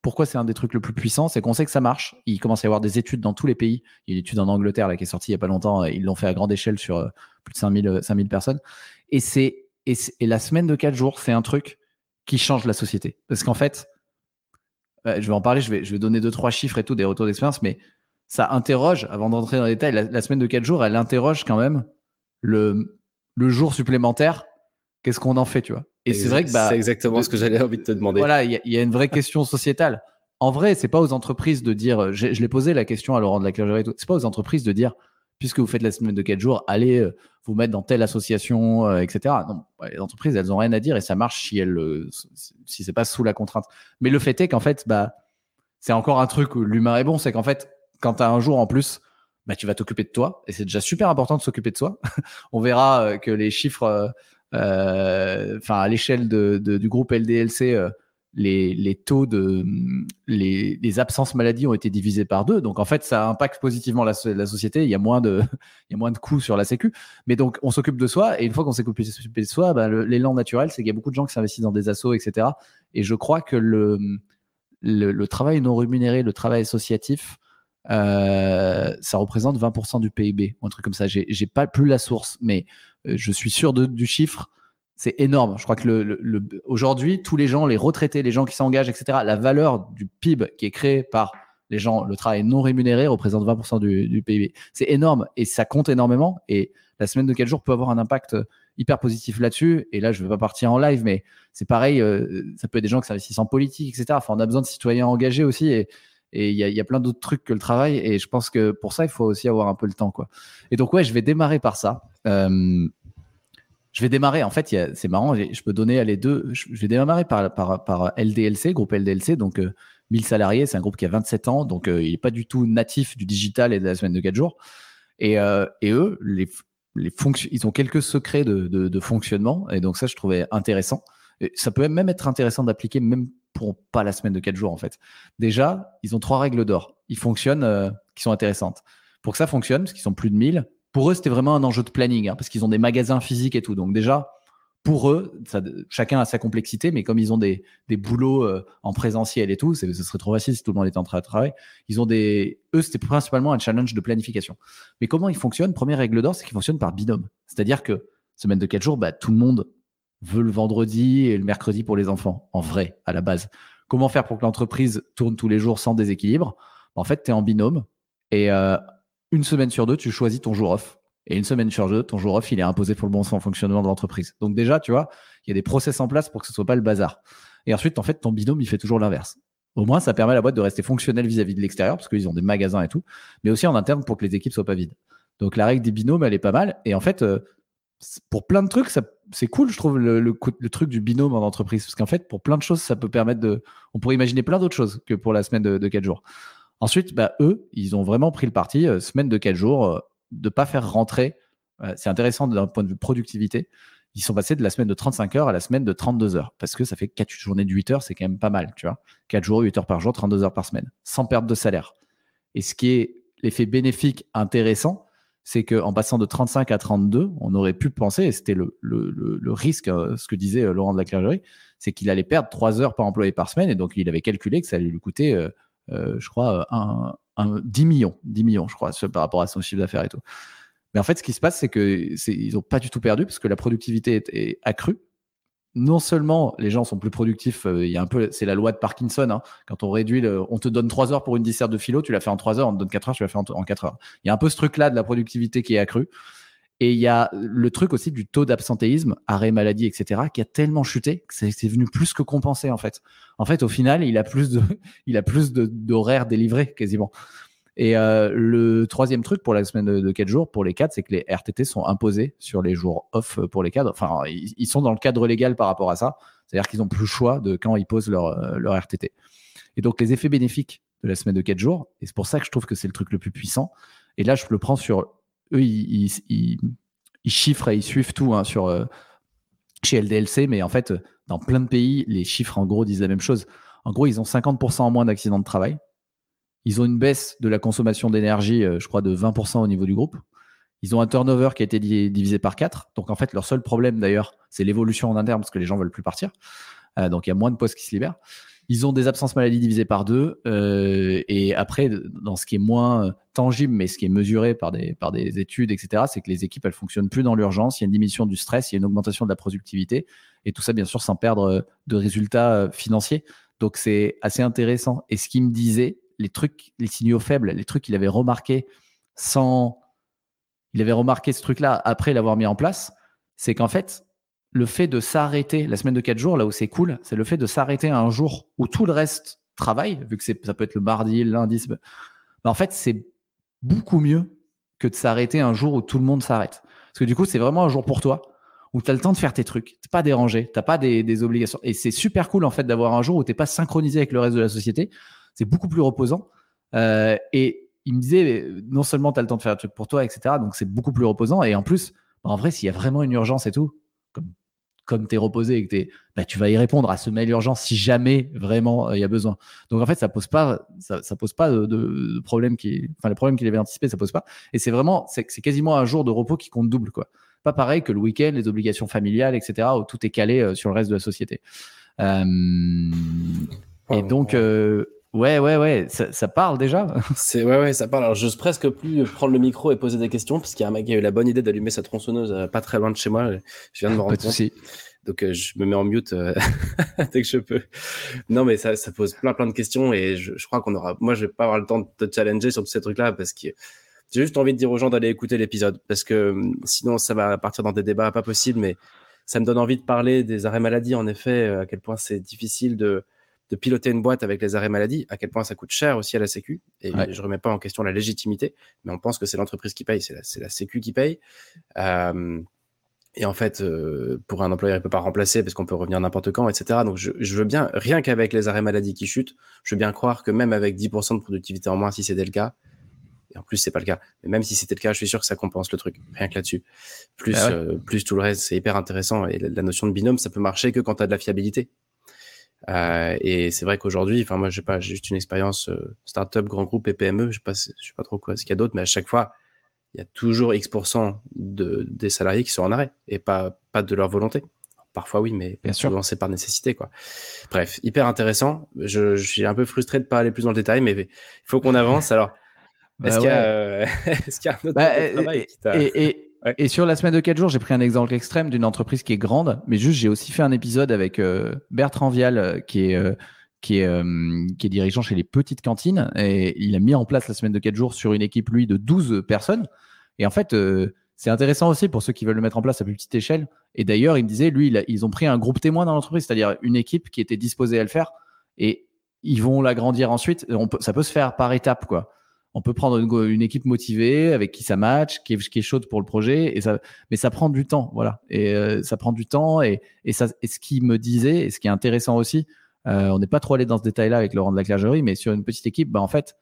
pourquoi c'est un des trucs le plus puissants, c'est qu'on sait que ça marche. Il commence à y avoir des études dans tous les pays. Il y a une étude en Angleterre là, qui est sortie il n'y a pas longtemps. Ils l'ont fait à grande échelle sur euh, plus de 5000, 5000 personnes. Et c'est et, et, la semaine de 4 jours, c'est un truc qui change la société. Parce qu'en fait, je vais en parler, je vais, je vais donner deux, trois chiffres et tout, des retours d'expérience, mais ça interroge, avant d'entrer dans les détails, la, semaine de 4 jours, elle interroge quand même le, le jour supplémentaire. Qu'est-ce qu'on en fait, tu vois Et c'est vrai que bah, c'est exactement ce que j'avais envie de te demander. Voilà, il y, a une vraie question sociétale. En vrai, c'est pas aux entreprises de dire. Je, je l'ai posé la question à Laurent de la Clergerie. C'est pas aux entreprises de dire puisque vous faites la semaine de 4 jours, allez euh, vous mettre dans telle association, euh, etc. Non, les entreprises, elles ont rien à dire et ça marche si elles, euh, si c'est pas sous la contrainte. Mais le fait est qu'en fait, bah, c'est encore un truc où l'humain est bon, c'est qu'en fait, quand tu as un jour en plus, bah, tu vas t'occuper de toi et c'est déjà super important de s'occuper de soi. On verra que les chiffres, enfin à l'échelle de, du groupe LDLC les, taux de les, absences maladies ont été divisés par deux. Donc en fait, ça impacte positivement la, société. Il y a moins de il y a moins de coûts sur la sécu. Mais donc on s'occupe de soi et une fois qu'on s'occupe de soi, bah, l'élan naturel, c'est qu'il y a beaucoup de gens qui s'investissent dans des assos, etc. Et je crois que le le, travail non rémunéré, le travail associatif, euh, ça représente 20% du PIB, un truc comme ça. J'ai pas plus la source, mais euh, je suis sûr du chiffre c'est énorme. Je crois que le, aujourd'hui, tous les gens, les retraités, les gens qui s'engagent, etc., la valeur du PIB qui est créée par les gens, le travail non rémunéré représente 20% du, PIB. C'est énorme et ça compte énormément. Et la semaine de 4 jours peut avoir un impact hyper positif là-dessus. Et là, je ne vais pas partir en live, mais c'est pareil, euh, ça peut être des gens qui s'investissent en politique, etc. Enfin, on a besoin de citoyens engagés aussi. Et il y a, plein d'autres trucs que le travail. Et je pense que pour ça, il faut aussi avoir un peu le temps. Et donc, ouais, je vais démarrer par ça. Euh, je vais démarrer. En fait, c'est marrant. Je peux donner les deux. Je vais démarrer par, par, par LDLC, groupe LDLC. Donc, 1000 euh, salariés. C'est un groupe qui a 27 ans. Donc, euh, il n'est pas du tout natif du digital et de la semaine de 4 jours. Et, euh, et eux, les, les ils ont quelques secrets de, de, de, fonctionnement. Et donc, ça, je trouvais intéressant. Et ça peut même être intéressant d'appliquer, même pour pas la semaine de 4 jours, en fait. Déjà, ils ont trois règles d'or. Ils fonctionnent, qui sont intéressantes. Pour que ça fonctionne, parce qu'ils sont plus de 1000, pour eux, c'était vraiment un enjeu de planning, hein, parce qu'ils ont des magasins physiques et tout. Donc déjà, pour eux, chacun a sa complexité, mais comme ils ont des, des boulots euh, en présentiel et tout, ce serait trop facile si tout le monde était en train de travailler. Ils ont des, eux, c'était principalement un challenge de planification. Mais comment ils fonctionnent? Première règle d'or, c'est qu'ils fonctionnent par binôme. C'est-à-dire que semaine de quatre jours, bah, tout le monde veut le vendredi et le mercredi pour les enfants, en vrai, à la base. Comment faire pour que l'entreprise tourne tous les jours sans déséquilibre? En fait, tu es en binôme et euh, une semaine sur deux, tu choisis ton jour off. Et une semaine sur deux, ton jour off, il est imposé pour le bon fonctionnement de l'entreprise. Donc déjà, tu vois, il y a des process en place pour que ce soit pas le bazar. Et ensuite, en fait, ton binôme, il fait toujours l'inverse. Au moins, ça permet à la boîte de rester fonctionnelle vis-à-vis de l'extérieur, parce qu'ils ont des magasins et tout, mais aussi en interne pour que les équipes soient pas vides. Donc la règle des binômes, elle est pas mal. Et en fait, euh, pour plein de trucs, c'est cool, je trouve, le, le, truc du binôme en entreprise. Parce qu'en fait, pour plein de choses, ça peut permettre de. On pourrait imaginer plein d'autres choses que pour la semaine de, de 4 jours. Ensuite, bah, eux, ils ont vraiment pris le parti, euh, semaine de 4 jours, euh, de ne pas faire rentrer. Euh, c'est intéressant d'un point de vue productivité. Ils sont passés de la semaine de 35 heures à la semaine de 32 heures. Parce que ça fait 4 journées de 8 heures, c'est quand même pas mal, tu vois. 4 jours, 8 heures par jour, 32 heures par semaine, sans perte de salaire. Et ce qui est l'effet bénéfique intéressant, c'est qu'en passant de 35 à 32, on aurait pu penser, et c'était le, le, risque, ce que disait Laurent de la Clergerie, c'est qu'il allait perdre 3 heures par employé par semaine, et donc il avait calculé que ça allait lui coûter je crois, un, un, 10 millions, 10 millions, je crois, par rapport à son chiffre d'affaires et tout. Mais en fait, ce qui se passe, c'est qu'ils n'ont pas du tout perdu parce que la productivité est, accrue. Non seulement les gens sont plus productifs, euh, il un peu, c'est la loi de Parkinson. Hein. quand on réduit, le, on te donne 3 heures pour une disserte de philo, tu l'as fait en 3 heures, on te donne 4 heures, tu l'as fait en, en 4 heures. Il y a un peu ce truc-là de la productivité qui est accrue. Et il y a le truc aussi du taux d'absentéisme, arrêt maladie, etc., qui a tellement chuté que c'est venu plus que compenser en fait. En fait, au final, il a plus de, il d'horaires délivrés quasiment. Et euh, le troisième truc pour la semaine de, 4 jours, pour les cadres, c'est que les RTT sont imposés sur les jours off pour les cadres. Enfin, ils, sont dans le cadre légal par rapport à ça. C'est-à-dire qu'ils n'ont plus le choix de quand ils posent leur, euh, leur RTT. Et donc, les effets bénéfiques de la semaine de 4 jours, et c'est pour ça que je trouve que c'est le truc le plus puissant. Et là, je le prends sur eux, ils, chiffrent et ils suivent tout hein, sur, euh, chez LDLC, mais en fait, dans plein de pays, les chiffres en gros disent la même chose. En gros, ils ont 50% en moins d'accidents de travail. Ils ont une baisse de la consommation d'énergie, euh, je crois, de 20% au niveau du groupe. Ils ont un turnover qui a été divisé par 4. Donc, en fait, leur seul problème, d'ailleurs, c'est l'évolution en interne parce que les gens veulent plus partir. Euh, donc, il y a moins de postes qui se libèrent. Ils ont des absences maladie divisées par deux. Euh, et après, dans ce qui est moins tangible, mais ce qui est mesuré par des, par des études, etc., c'est que les équipes, elles fonctionnent plus dans l'urgence. Il y a une diminution du stress, il y a une augmentation de la productivité. Et tout ça, bien sûr, sans perdre de résultats euh, financiers. Donc, c'est assez intéressant. Et ce qu'il me disait, les trucs, les signaux faibles, les trucs qu'il avait remarqué sans. Il avait remarqué ce truc-là après l'avoir mis en place, c'est qu'en fait, le fait de s'arrêter la semaine de 4 jours, là où c'est cool, c'est le fait de s'arrêter un jour où tout le reste travaille, vu que ça peut être le mardi, le lundi. Ben, en fait, c'est beaucoup mieux que de s'arrêter un jour où tout le monde s'arrête. Parce que du coup, c'est vraiment un jour pour toi où tu as le temps de faire tes trucs. Tu pas dérangé, tu pas des, obligations. Et c'est super cool en fait d'avoir un jour où tu pas synchronisé avec le reste de la société. C'est beaucoup plus reposant. Euh, et il me disait, non seulement tu as le temps de faire un truc pour toi, etc. Donc c'est beaucoup plus reposant. Et en plus, en vrai, s'il y a vraiment une urgence et tout, comme tu es reposé et que es, bah, tu vas y répondre à ce mail urgent si jamais vraiment euh, il y a besoin. Donc en fait, ça pose pas, ça, pose pas de, problème qui, enfin le problème qu'il avait anticipé, ça pose pas. Et c'est vraiment, c'est quasiment un jour de repos qui compte double quoi. Pas pareil que le week-end, les obligations familiales, etc. où tout est calé euh, sur le reste de la société. Euh, et donc, Ouais, ouais, ouais, ça, parle déjà. C'est ouais, ouais, ça parle. Alors, j'ose presque plus prendre le micro et poser des questions parce qu'il y a un mec qui a eu la bonne idée d'allumer sa tronçonneuse euh, pas très loin de chez moi. Je viens de me rendre compte. Donc, euh, je me mets en mute euh, dès que je peux. Non, mais ça, ça pose plein, plein de questions et je, je crois qu'on aura. Moi, je vais pas avoir le temps de te challenger sur tous ces trucs-là parce que j'ai juste envie de dire aux gens d'aller écouter l'épisode parce que hum, sinon, ça va partir dans des débats pas possibles. Mais ça me donne envie de parler des arrêts maladie. En effet, à quel point c'est difficile de de piloter une boîte avec les arrêts maladie, à quel point ça coûte cher aussi à la Sécu. Et je je remets pas en question la légitimité, mais on pense que c'est l'entreprise qui paye, c'est la, la, Sécu qui paye. Euh, et en fait, euh, pour un employeur, il peut pas remplacer parce qu'on peut revenir n'importe quand, etc. Donc, je, veux bien, rien qu'avec les arrêts maladie qui chutent, je veux bien croire que même avec 10% de productivité en moins, si c'était le cas, et en plus, c'est pas le cas, mais même si c'était le cas, je suis sûr que ça compense le truc, rien que là-dessus. Plus, ah euh, plus tout le reste, c'est hyper intéressant. Et la, la, notion de binôme, ça peut marcher que quand tu as de la fiabilité. Euh, et c'est vrai qu'aujourd'hui, enfin moi, j'ai pas juste une expérience euh, startup, grand groupe et PME. Je sais pas, je sais pas trop quoi ce qu'il y a d'autre, mais à chaque fois, il y a toujours X% de, des salariés qui sont en arrêt et pas pas de leur volonté. Parfois oui, mais Bien souvent c'est par nécessité quoi. Bref, hyper intéressant. Je, je, suis un peu frustré de pas aller plus dans le détail, mais il faut qu'on avance. Alors, bah est-ce qu'il y, euh, qu y, a un autre bah, travail qui t'a et sur la semaine de 4 jours, j'ai pris un exemple extrême d'une entreprise qui est grande, mais juste j'ai aussi fait un épisode avec euh, Bertrand Vial, euh, qui est, euh, qui, est, qui est dirigeant chez les petites cantines, et il a mis en place la semaine de 4 jours sur une équipe, lui, de 12 personnes. Et en fait, c'est intéressant aussi pour ceux qui veulent le mettre en place à plus petite échelle. Et d'ailleurs, il me disait, lui, ils ont pris un groupe témoin dans l'entreprise, c'est-à-dire une équipe qui était disposée à le faire, et ils vont l'agrandir ensuite. Ça peut se faire par étapes, quoi on peut prendre une, équipe motivée avec qui ça match, qui est, chaude pour le projet, mais ça prend du temps, voilà. Et euh, ça prend du temps, et, ce qui me disait, et ce qui est intéressant aussi, euh, on n'est pas trop allé dans ce détail-là avec Laurent de la Clergerie, mais sur une petite équipe, bah, en fait,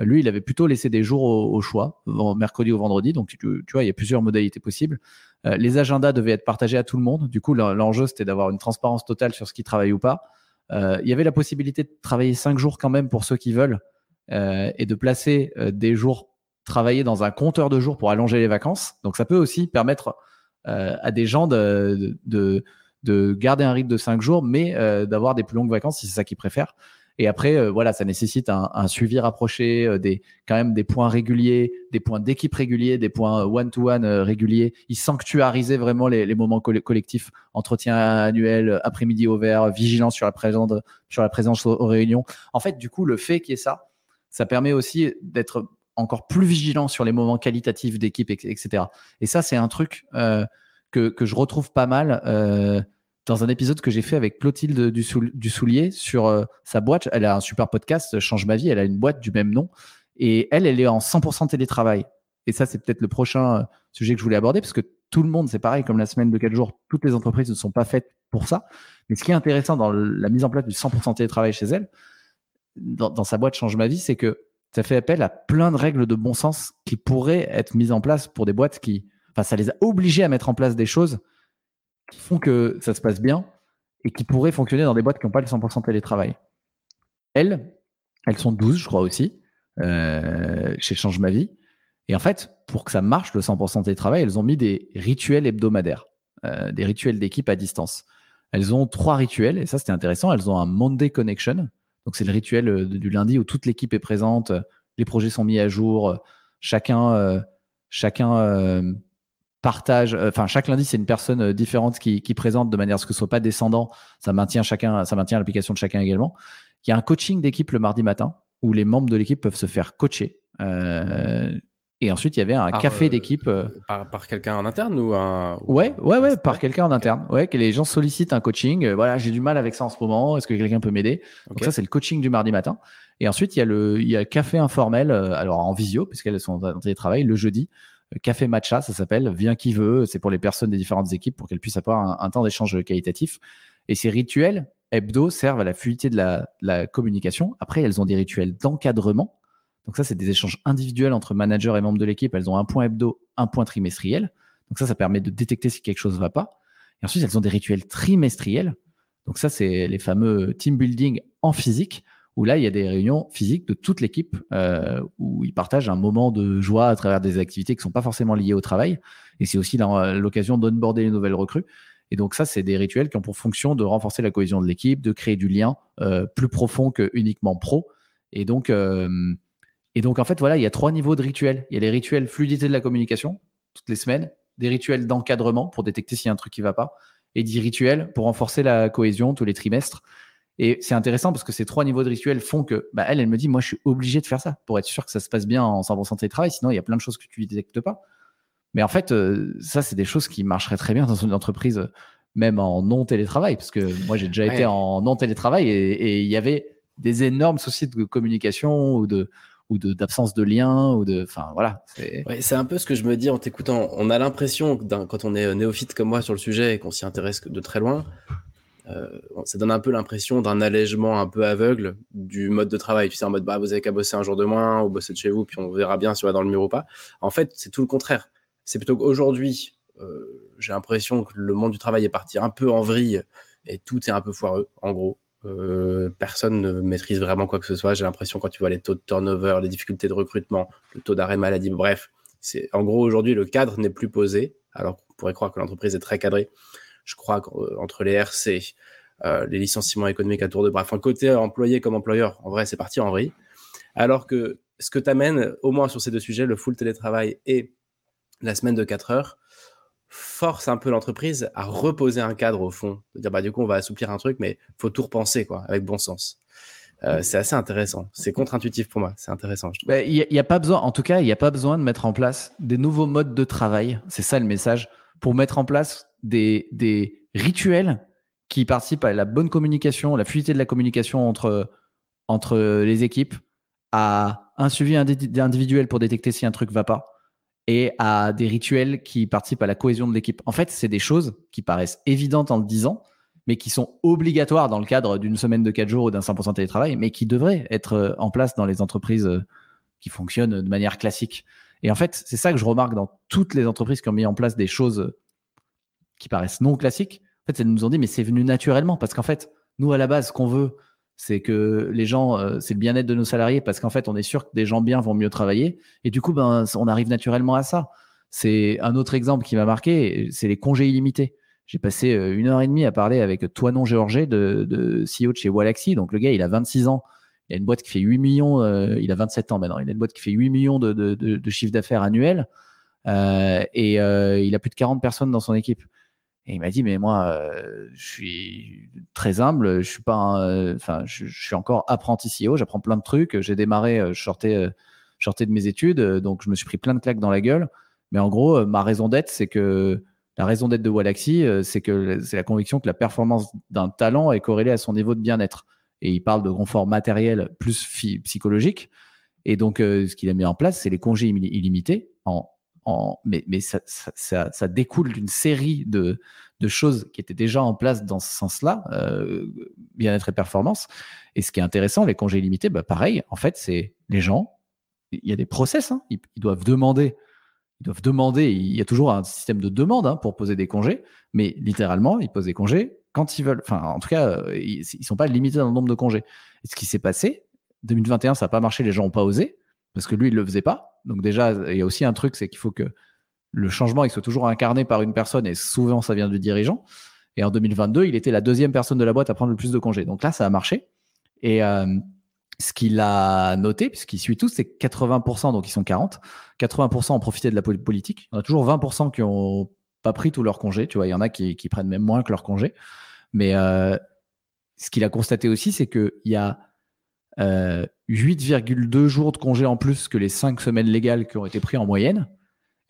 lui, il avait plutôt laissé des jours au, choix, mercredi ou vendredi, donc tu, tu, vois, il y a plusieurs modalités possibles. Euh, les agendas devaient être partagés à tout le monde. Du coup, l'enjeu, c'était d'avoir une transparence totale sur ce qui travaille ou pas. il y avait la possibilité de travailler cinq jours quand même pour ceux qui veulent. Euh, et de placer euh, des jours travaillés dans un compteur de jours pour allonger les vacances. Donc ça peut aussi permettre euh, à des gens de, de, de, garder un rythme de 5 jours, mais d'avoir des plus longues vacances si c'est ça qu'ils préfèrent. Et après, voilà, ça nécessite un, suivi rapproché, des, quand même des points réguliers, des points d'équipe réguliers, des points one-to-one réguliers. Ils sanctuarisaient vraiment les, moments collectifs, entretien annuel, après-midi au vert, vigilance sur la présence, sur la présence aux réunions. En fait, du coup, le fait qu'il y ait ça, ça permet aussi d'être encore plus vigilant sur les moments qualitatifs d'équipe, etc. Et ça, c'est un truc euh, que, que, je retrouve pas mal euh, dans un épisode que j'ai fait avec Clotilde du, Soulier sur euh, sa boîte. Elle a un super podcast, Change ma vie. Elle a une boîte du même nom. Et elle, elle est en 100% télétravail. Et ça, c'est peut-être le prochain sujet que je voulais aborder parce que tout le monde, c'est pareil, comme la semaine de 4 jours, toutes les entreprises ne sont pas faites pour ça. Mais ce qui est intéressant dans la mise en place du 100% télétravail chez elle, dans, sa boîte Change ma vie, c'est que ça fait appel à plein de règles de bon sens qui pourraient être mises en place pour des boîtes qui, enfin, ça les a obligés à mettre en place des choses qui font que ça se passe bien et qui pourraient fonctionner dans des boîtes qui n'ont pas le 100% télétravail. Elles, elles sont 12, je crois aussi, euh, chez Change Ma Vie. Et en fait, pour que ça marche, le 100% télétravail, elles ont mis des rituels hebdomadaires, euh, des rituels d'équipe à distance. Elles ont trois rituels, et ça c'était intéressant. Elles ont un Monday Connection, donc c'est le rituel euh, du lundi où toute l'équipe est présente, euh, les projets sont mis à jour, euh, chacun, chacun partage. Enfin, chaque lundi c'est une personne différente qui, présente de manière à ce que ce soit pas descendant. Ça maintient chacun, ça maintient l'application de chacun également. Il y a un coaching d'équipe le mardi matin où les membres de l'équipe peuvent se faire coacher. Et ensuite, il y avait un café euh, d'équipe. Euh, par, quelqu'un en interne ou un. Ouais, ouais, ouais, par quelqu'un en interne. Ouais, que les gens sollicitent un coaching. Euh, voilà, j'ai du mal avec ça en ce moment. Est-ce que quelqu'un peut m'aider? Donc, ça, c'est le coaching du mardi matin. Et ensuite, il y a le, il y a café informel, alors en visio, puisqu'elles sont en télétravail, le jeudi. Café matcha, ça s'appelle. Viens qui veut. C'est pour les personnes des différentes équipes pour qu'elles puissent avoir un, temps d'échange qualitatif. Et ces rituels hebdo servent à la fluidité de la, de la communication. Après, elles ont des rituels d'encadrement donc ça, c'est des échanges individuels entre managers et membres de l'équipe. Elles ont un point hebdo, un point trimestriel. Donc ça, ça permet de détecter si quelque chose ne va pas. Et ensuite, elles ont des rituels trimestriels. Donc ça, c'est les fameux team building en physique, où là, il y a des réunions physiques de toute l'équipe, euh, où ils partagent un moment de joie à travers des activités qui ne sont pas forcément liées au travail. Et c'est aussi l'occasion d'onboarder les nouvelles recrues. Et donc ça, c'est des rituels qui ont pour fonction de renforcer la cohésion de l'équipe, de créer du lien euh, plus profond que uniquement pro. Et donc, euh, et donc, en fait, voilà, il y a trois niveaux de rituels. Il y a les rituels fluidité de la communication, toutes les semaines, des rituels d'encadrement pour détecter s'il y a un truc qui ne va pas, et des rituels pour renforcer la cohésion tous les trimestres. Et c'est intéressant parce que ces trois niveaux de rituels font que, bah, elle, elle me dit, moi, je suis obligé de faire ça pour être sûr que ça se passe bien en 100% télétravail. Sinon, il y a plein de choses que tu ne détectes pas. Mais en fait, euh, ça, c'est des choses qui marcheraient très bien dans une entreprise, même en non télétravail, parce que moi, j'ai déjà été en non télétravail et il y avait des énormes soucis de communication ou de, ou d'absence de, lien ou de enfin voilà c'est un peu ce que je me dis en t'écoutant. On a l'impression quand on est euh, néophyte comme moi sur le sujet et qu'on s'y intéresse de très loin euh, ça donne un peu l'impression d'un allègement un peu aveugle du mode de travail. Tu sais en mode bah vous avez qu'à bosser un jour de moins ou bosser de chez vous puis on verra bien si on va dans le mur ou pas. En fait c'est tout le contraire. C'est plutôt qu'aujourd'hui euh, j'ai l'impression que le monde du travail est parti un peu en vrille et tout est un peu foireux en gros euh, personne ne maîtrise vraiment quoi que ce soit. J'ai l'impression quand tu vois les taux de turnover, les difficultés de recrutement, le taux d'arrêt maladie, bref, c'est en gros aujourd'hui le cadre n'est plus posé, alors qu'on pourrait croire que l'entreprise est très cadrée. Je crois qu'entre les RC, euh, les licenciements économiques à tour de bras, enfin côté employé comme employeur, en vrai c'est parti en vrille. Alors que ce que t'amène, au moins sur ces deux sujets, le full télétravail et la semaine de 4 heures, force un peu l'entreprise à reposer un cadre au fond, de dire bah du coup on va assouplir un truc, mais faut tout repenser quoi, avec bon sens. Euh, c'est assez intéressant. C'est contre-intuitif pour moi. C'est intéressant. Bah, il n'y a, pas besoin, en tout cas, il n'y a pas besoin de mettre en place des nouveaux modes de travail. C'est ça le message pour mettre en place des, des rituels qui participent à la bonne communication, la fluidité de la communication entre, entre les équipes, à un suivi individuel pour détecter si un truc va pas, et à des rituels qui participent à la cohésion de l'équipe. En fait, c'est des choses qui paraissent évidentes en le disant, mais qui sont obligatoires dans le cadre d'une semaine de 4 jours ou d'un 100% télétravail, mais qui devraient être euh, en place dans les entreprises euh, qui fonctionnent de manière classique. Et en fait, c'est ça que je remarque dans toutes les entreprises qui ont mis en place des choses qui paraissent non classiques. En fait, elles nous ont dit, mais c'est venu naturellement, parce qu'en fait, nous, à la base, ce qu'on veut, c'est que les gens, euh, c'est le bien-être de nos salariés parce qu'en fait, on est sûr que des gens bien vont mieux travailler. Et du coup, ben, on arrive naturellement à ça. C'est un autre exemple qui m'a marqué, c'est les congés illimités. J'ai passé euh, une heure et demie à parler avec Toinon Géorgé, de, de CEO de chez Walaxy. Donc, le gars, il a 26 ans. Il a une boîte qui fait 8 millions, euh, il a 27 ans maintenant. Il a une boîte qui fait 8 millions de, de, de chiffre d'affaires annuel. et il a plus de 40 personnes dans son équipe. Et il m'a dit, mais moi, euh, je suis très humble, je suis pas, enfin, je, suis encore apprenti CEO, j'apprends plein de trucs. J'ai démarré, euh, je sortais, euh, sortais de mes études, donc je me suis pris plein de claques dans la gueule. Mais en gros, ma raison d'être, c'est que la raison d'être de Walaxy, c'est que c'est la conviction que la performance d'un talent est corrélée à son niveau de bien-être. Et il parle de confort matériel plus psychologique. Et donc, ce qu'il a mis en place, c'est les congés illimités en mais, ça, découle d'une série de, choses qui étaient déjà en place dans ce sens-là, euh, bien-être et performance. Et ce qui est intéressant, les congés illimités, bah pareil, en fait, c'est les gens, il y a des process, hein, ils, doivent demander, ils doivent demander, il y a toujours un système de demande hein, pour poser des congés, mais littéralement, ils posent des congés quand ils veulent. Enfin, en tout cas, ils ne sont pas limités dans le nombre de congés. Et ce qui s'est passé, 2021, ça n'a pas marché, les gens n'ont pas osé, parce que lui, il ne le faisait pas. Donc déjà, il y a aussi un truc, c'est qu'il faut que le changement il soit toujours incarné par une personne et souvent ça vient du dirigeant. Et en 2022, il était la deuxième personne de la boîte à prendre le plus de congés. Donc là, ça a marché. Et euh, ce qu'il a noté, puisqu'il suit tous, c'est 80%, donc ils sont 40, 80% ont profité de la politique. On a toujours 20% qui n'ont pas pris tous leurs congés. Tu vois, il y en a qui, prennent même moins que leurs congés. Mais euh, ce qu'il a constaté aussi, c'est qu'il y a 8,2 euh, jours de congés en plus que les 5 semaines légales qui ont été pris en moyenne.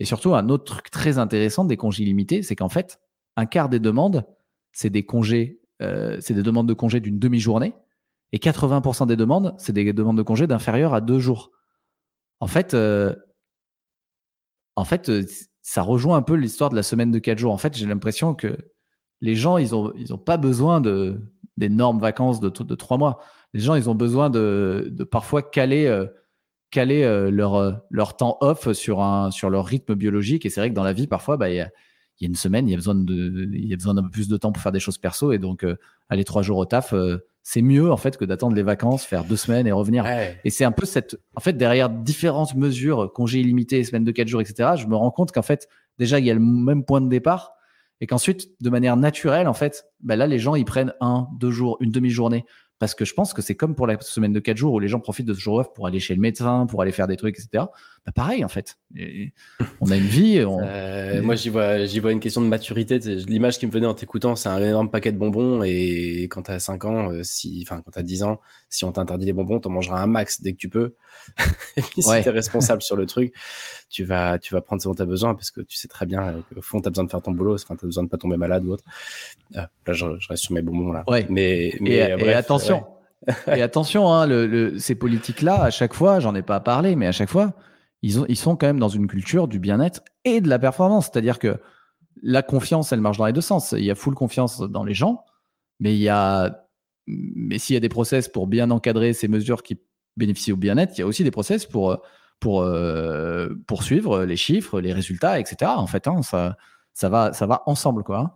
Et surtout, un autre truc très intéressant des congés limités, c'est qu'en fait, un quart des demandes, c'est des congés, euh, c'est des demandes de congés d'une demi-journée, et 80% des demandes, c'est des demandes de congés d'inférieur à deux jours. En fait, euh, en fait, ça rejoint un peu l'histoire de la semaine de 4 jours. En fait, j'ai l'impression que les gens, ils n'ont ils ont pas besoin d'énormes vacances de, de 3 mois les gens, ils ont besoin de, parfois caler, euh, caler euh, leur, euh, leur temps off sur, un, sur leur rythme biologique. Et c'est vrai que dans la vie, parfois, bah, il y, a, une semaine, il y a besoin de, il y a besoin d'un peu plus de temps pour faire des choses perso. Et donc, aller trois jours au taf, c'est mieux en fait que d'attendre les vacances, faire deux semaines et revenir. Et c'est un peu cette, en fait, derrière différentes mesures, congés illimités, semaines de quatre jours, etc. Je me rends compte qu'en fait, déjà, il y a le même point de départ et qu'ensuite, de manière naturelle, en fait, bah là, les gens, ils prennent un, deux jours, une demi-journée parce que je pense que c'est comme pour la semaine de 4 jours où les gens profitent de ce jour off pour aller chez le médecin, pour aller faire des trucs, etc. Bah pareil, en fait. on a une vie. Euh, moi, j'y vois, j'y vois une question de maturité. L'image qui me venait en t'écoutant, c'est un énorme paquet de bonbons. Et quand tu as 5 ans, euh, si, enfin, quand tu as 10 ans, si on t'interdit les bonbons, tu en mangeras un max dès que tu peux. et puis, si tu es responsable sur le truc, tu vas, tu vas prendre ce dont tu as besoin parce que tu sais très bien qu'au fond, tu as besoin de faire ton boulot. Enfin, tu as besoin de pas tomber malade ou autre. Euh, là, je, reste sur mes bonbons. Là. Ouais. Mais, mais et, attention. et attention, hein, le, ces politiques-là, à chaque fois, j'en ai pas parlé, mais à chaque fois, ils, ont, ils sont quand même dans une culture du bien-être et de la performance. C'est-à-dire que la confiance, elle marche dans les deux sens. Il y a full confiance dans les gens, mais mais s'il y a des process pour bien encadrer ces mesures qui bénéficient au bien-être, il y a aussi des process pour euh, poursuivre les chiffres, les résultats, etc. En fait, hein, ça va ensemble. Hein.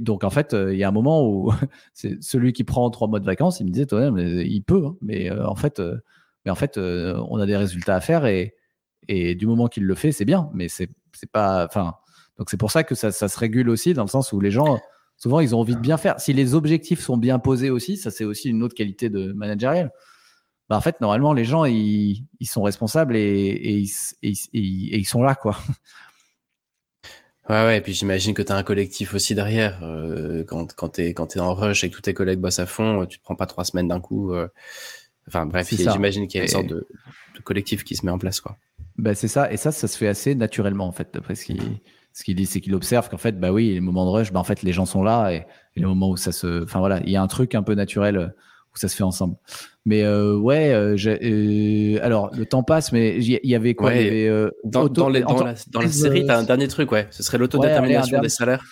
Donc en fait, euh, il y a un moment où celui qui prend trois mois de vacances, il me disait toi mais il peut, hein, mais euh, en fait, mais en fait, on a des résultats à faire et, et du moment qu'il le fait, c'est bien, mais c'est pas, enfin, donc c'est pour ça que ça, ça, se régule aussi dans le sens où les gens souvent ils ont envie de bien faire. Si les objectifs sont bien posés aussi, ça c'est aussi une autre qualité de managériel. Bah, en fait, normalement, les gens, ils, ils sont responsables et, et, et, et, ils sont là, quoi. Ouais, ouais, et puis j'imagine que tu as un collectif aussi derrière. Euh, quand quand tu es, es en rush et que tous tes collègues bossent à fond, tu te prends pas trois semaines d'un coup. Euh. Enfin bref, j'imagine qu'il y a une sorte de, collectif qui se met en place. quoi. Bah, c'est ça, et ça, ça se fait assez naturellement en fait, d'après ce qu'il ce dit, c'est qu'il observe qu'en fait, bah oui, les moments de rush, bah en fait, les gens sont là et, et les moments où ça se. Enfin voilà, il y a un truc un peu naturel où ça se fait ensemble. Mais euh, ouais, euh, euh, alors le temps passe, mais il y, avait quoi? Dans, dans, la, série, tu as un dernier truc, ouais. Ce serait l'autodétermination des salaires.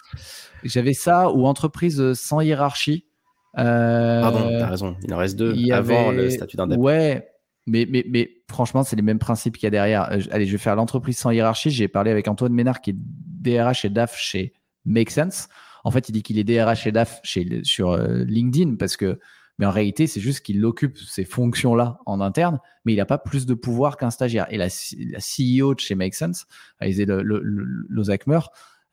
J'avais ça ou entreprise sans hiérarchie. Pardon, t'as raison. Il en reste deux avant le statut d'indépendant. Ouais, mais, mais, mais franchement, c'est les mêmes principes qu'il y a derrière. allez, je vais faire l'entreprise sans hiérarchie. J'ai parlé avec Antoine Ménard, qui est DRH et DAF chez Make Sense. En fait, il dit qu'il est DRH et DAF chez, sur LinkedIn parce que mais en réalité, c'est juste qu'il occupe ces fonctions-là en interne, mais il n'a pas plus de pouvoir qu'un stagiaire. Et la, CEO de chez Make Sense, Aizé Lozakmer,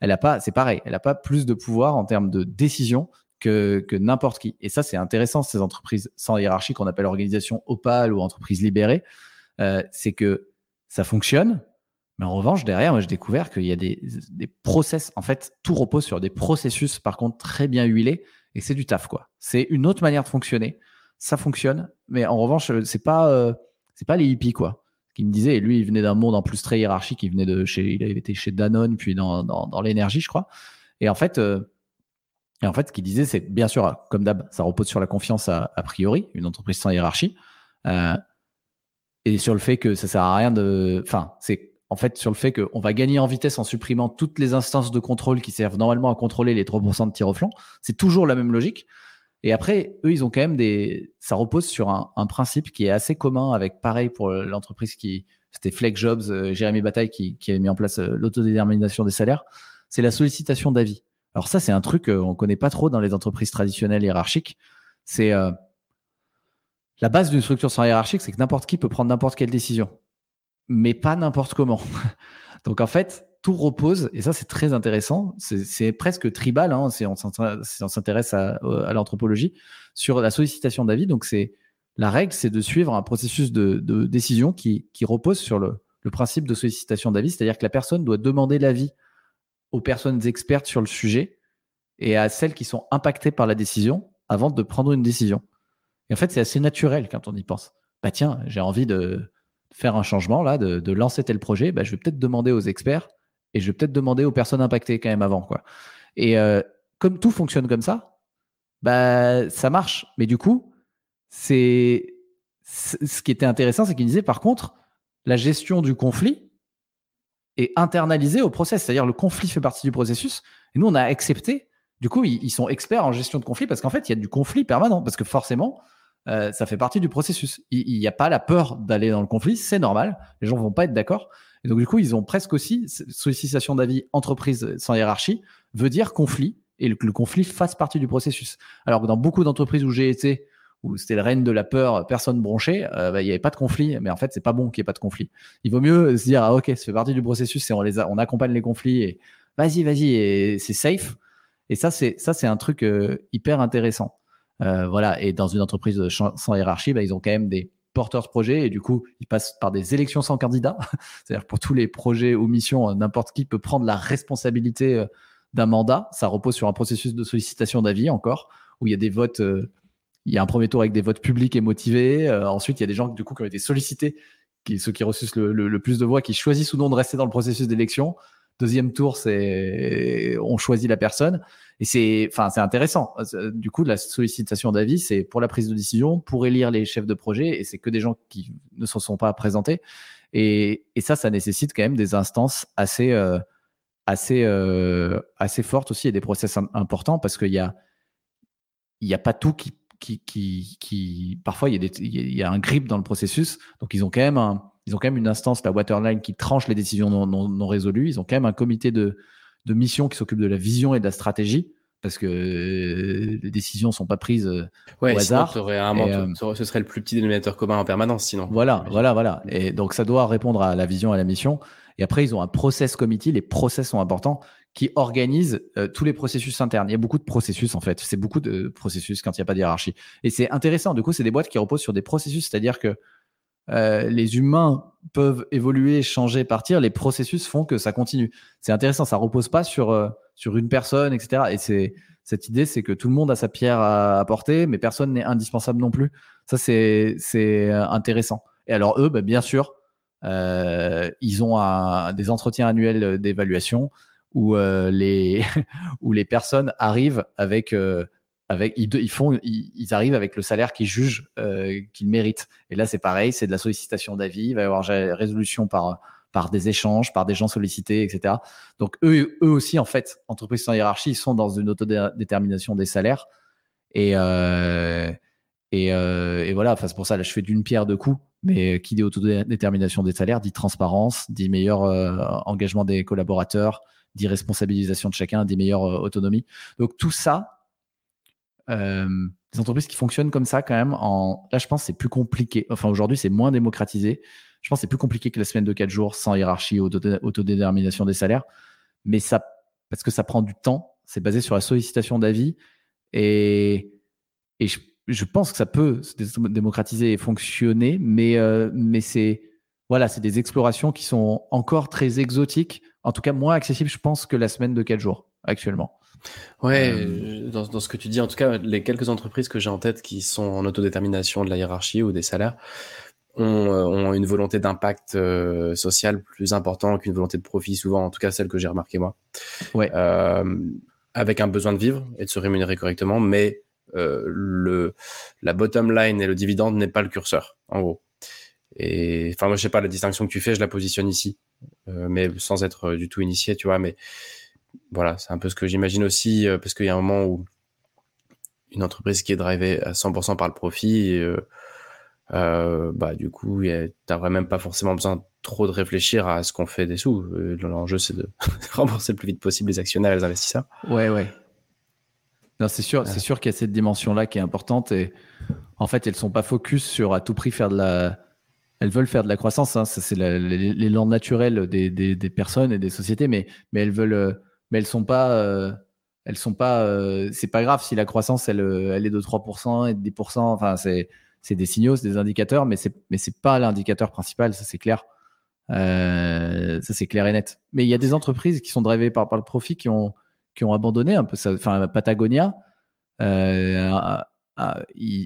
elle a pas, c'est pareil, elle n'a pas plus de pouvoir en termes de décision que, n'importe qui. Et ça, c'est intéressant, ces entreprises sans hiérarchie qu'on appelle organisation opale ou entreprise libérée, euh, c'est que ça fonctionne, mais en revanche, derrière, moi, j'ai découvert qu'il y a des, des process. En fait, tout repose sur des processus, par contre, très bien huilés et c'est du taf quoi. C'est une autre manière de fonctionner. Ça fonctionne, mais en revanche, c'est pas euh, c'est pas les hippies quoi. qui me disait, et lui, il venait d'un monde en plus très hiérarchique, il venait de chez, il avait été chez Danone, puis dans, dans, l'énergie, je crois. Et en fait, euh, et en fait, ce qu'il disait, c'est bien sûr, comme d'hab, ça repose sur la confiance a, priori, une entreprise sans hiérarchie, euh, et sur le fait que ça sert à rien de, enfin, c'est en fait sur le fait qu'on va gagner en vitesse en supprimant toutes les instances de contrôle qui servent normalement à contrôler les 3% de tir au flanc. C'est toujours la même logique. Et après, eux, ils ont quand même des. Ça repose sur un, principe qui est assez commun avec, pareil, pour l'entreprise qui. C'était Flex Jobs, euh, Jérémy Bataille qui, qui avait mis en place euh, l'autodétermination des salaires. C'est la sollicitation d'avis. Alors, ça, c'est un truc qu'on ne connaît pas trop dans les entreprises traditionnelles hiérarchiques. C'est. Euh, la base d'une structure sans hiérarchique, c'est que n'importe qui peut prendre n'importe quelle décision, mais pas n'importe comment. Donc, en fait, tout repose, et ça c'est très intéressant, c'est presque tribal, hein, on s'intéresse à, l'anthropologie, sur la sollicitation d'avis. Donc c'est la règle, c'est de suivre un processus de, décision qui, repose sur le, principe de sollicitation d'avis, c'est-à-dire que la personne doit demander l'avis aux personnes expertes sur le sujet et à celles qui sont impactées par la décision avant de prendre une décision. Et en fait, c'est assez naturel quand on y pense. Bah tiens, j'ai envie de faire un changement là, de, lancer tel projet, bah, je vais peut-être demander aux experts et je vais peut-être demander aux personnes impactées quand même avant. Quoi. Et euh, comme tout fonctionne comme ça, bah, ça marche. Mais du coup, c'est ce qui était intéressant, c'est qu'il disait par contre, la gestion du conflit est internalisée au process. C'est-à-dire le conflit fait partie du processus. Et nous, on a accepté. Du coup, ils, sont experts en gestion de conflit parce qu'en fait, il y a du conflit permanent. Parce que forcément, euh, ça fait partie du processus. Il n'y a pas la peur d'aller dans le conflit, c'est normal. Les gens vont pas être d'accord. Et donc, du coup, ils ont presque aussi sollicitation d'avis entreprise sans hiérarchie veut dire conflit et que le conflit fasse partie du processus. Alors que dans beaucoup d'entreprises où j'ai été, où c'était le règne de la peur, personne bronchée, euh, bah, il n'y avait pas de conflit. Mais en fait, c'est pas bon qu'il n'y ait pas de conflit. Il vaut mieux se dire, ah, ok, ça fait partie du processus et on, les accompagne les conflits et vas-y, vas-y, et c'est safe. Et ça, c'est un truc euh, hyper intéressant. Euh, voilà. Et dans une entreprise sans hiérarchie, bah, ils ont quand même des porteurs de projet et du coup, ils passent par des élections sans candidat. C'est-à-dire pour tous les projets ou missions, n'importe qui peut prendre la responsabilité d'un mandat. Ça repose sur un processus de sollicitation d'avis encore, où il y a des votes. Euh, il y a un premier tour avec des votes publics et motivés. ensuite, il y a des gens du coup qui ont été sollicités, ceux qui reçoivent le, plus de voix, qui choisissent ou non de rester dans le processus d'élection. Deuxième tour, c'est on choisit la personne. Et c'est, enfin, c'est intéressant. Du coup, la sollicitation d'avis, c'est pour la prise de décision, pour élire les chefs de projet, et c'est que des gens qui ne se sont pas présentés. Et, ça, ça nécessite quand même des instances assez, euh, assez, euh, assez fortes aussi et des process importants parce qu'il y a, il y a pas tout qui, qui, qui, qui parfois il y, a des, il y a un grip dans le processus. Donc ils ont quand même un, ils ont quand même une instance, la Waterline, qui tranche les décisions non, non, non résolues. Ils ont quand même un comité de, de mission qui s'occupe de la vision et de la stratégie parce que les décisions sont pas prises au hasard. Euh, ce serait le plus petit dénominateur commun en permanence, sinon. Voilà, voilà, voilà. Et donc ça doit répondre à la vision et à la mission. Et après, ils ont un process committee. Les process sont importants qui organisent tous les processus internes. Il y a beaucoup de processus en fait. C'est beaucoup de processus quand il n'y a pas de hiérarchie. Et c'est intéressant. Du coup, c'est des boîtes qui reposent sur des processus, c'est-à-dire que euh, les humains peuvent évoluer, changer, partir, les processus font que ça continue. C'est intéressant, ça repose pas sur, sur une personne, etc. Et c'est cette idée, c'est que tout le monde a sa pierre à apporter, mais personne n'est indispensable non plus. Ça, c'est euh, intéressant. Et alors eux, bah, bien sûr, ils ont des entretiens annuels d'évaluation où les où les personnes arrivent avec avec, ils, font, ils, arrivent avec le salaire qu'ils jugent euh, qu'ils méritent. Et là, c'est pareil, c'est de la sollicitation d'avis. Il va y avoir résolution par, par des échanges, par des gens sollicités, etc. Donc, eux, eux aussi, en fait, entreprises sans hiérarchie, sont dans une autodétermination des salaires. Et, euh, euh, et, voilà, c'est pour ça, là, je fais d'une pierre deux coups. Mais qui dit autodétermination des salaires dit transparence, dit meilleur engagement des collaborateurs, dit responsabilisation de chacun, dit meilleure autonomie. Donc, tout ça, euh, des entreprises qui fonctionnent comme ça quand même. En... Là, je pense c'est plus compliqué. Enfin, aujourd'hui, c'est moins démocratisé. Je pense c'est plus compliqué que la semaine de 4 jours sans hiérarchie, autodétermination des salaires. Mais ça, parce que ça prend du temps, c'est basé sur la sollicitation d'avis. Et, et je, pense que ça peut se démocratiser et fonctionner, mais, euh, mais c'est voilà, c'est des explorations qui sont encore très exotiques, en tout cas moins accessibles, je pense, que la semaine de 4 jours actuellement. Ouais, euh, dans, dans, ce que tu dis, en tout cas, les quelques entreprises que j'ai en tête qui sont en autodétermination de la hiérarchie ou des salaires, ont, une volonté d'impact social plus important qu'une volonté de profit, souvent, en tout cas celle que j'ai remarqué moi. Ouais. avec un besoin de vivre et de se rémunérer correctement, mais le, la bottom line et le dividende n'est pas le curseur, en gros. Et enfin, moi, je sais pas la distinction que tu fais, je la positionne ici, mais sans être du tout initié, tu vois. Mais voilà, c'est un peu ce que j'imagine aussi, parce qu'il y a un moment où une entreprise qui est drivée à 100% par le profit, euh, euh, bah, du coup, tu n'as même pas forcément besoin trop de réfléchir à ce qu'on fait des sous. Euh, l'enjeu, c'est de rembourser le plus vite possible les actionnaires et les investisseurs. Ouais, ouais. Non, c'est sûr, c'est sûr qu'il y a cette dimension-là qui est importante et en fait, elles sont pas focus sur à tout prix faire de la. Elles veulent faire de la croissance, hein. c'est l'élan naturel des, des, des, personnes et des sociétés, mais, mais elles veulent, mais elles sont pas elles sont pas. Euh, c'est pas grave si la croissance elle, euh, elle est de 3% et de 10%. Enfin, c'est c'est des signaux, c'est des indicateurs, mais c'est mais c'est pas l'indicateur principal, ça c'est clair. Euh, ça c'est clair et net. Mais il y a des entreprises qui sont drivées par, par le profit qui ont qui ont abandonné un peu. Enfin, Patagonia. ils,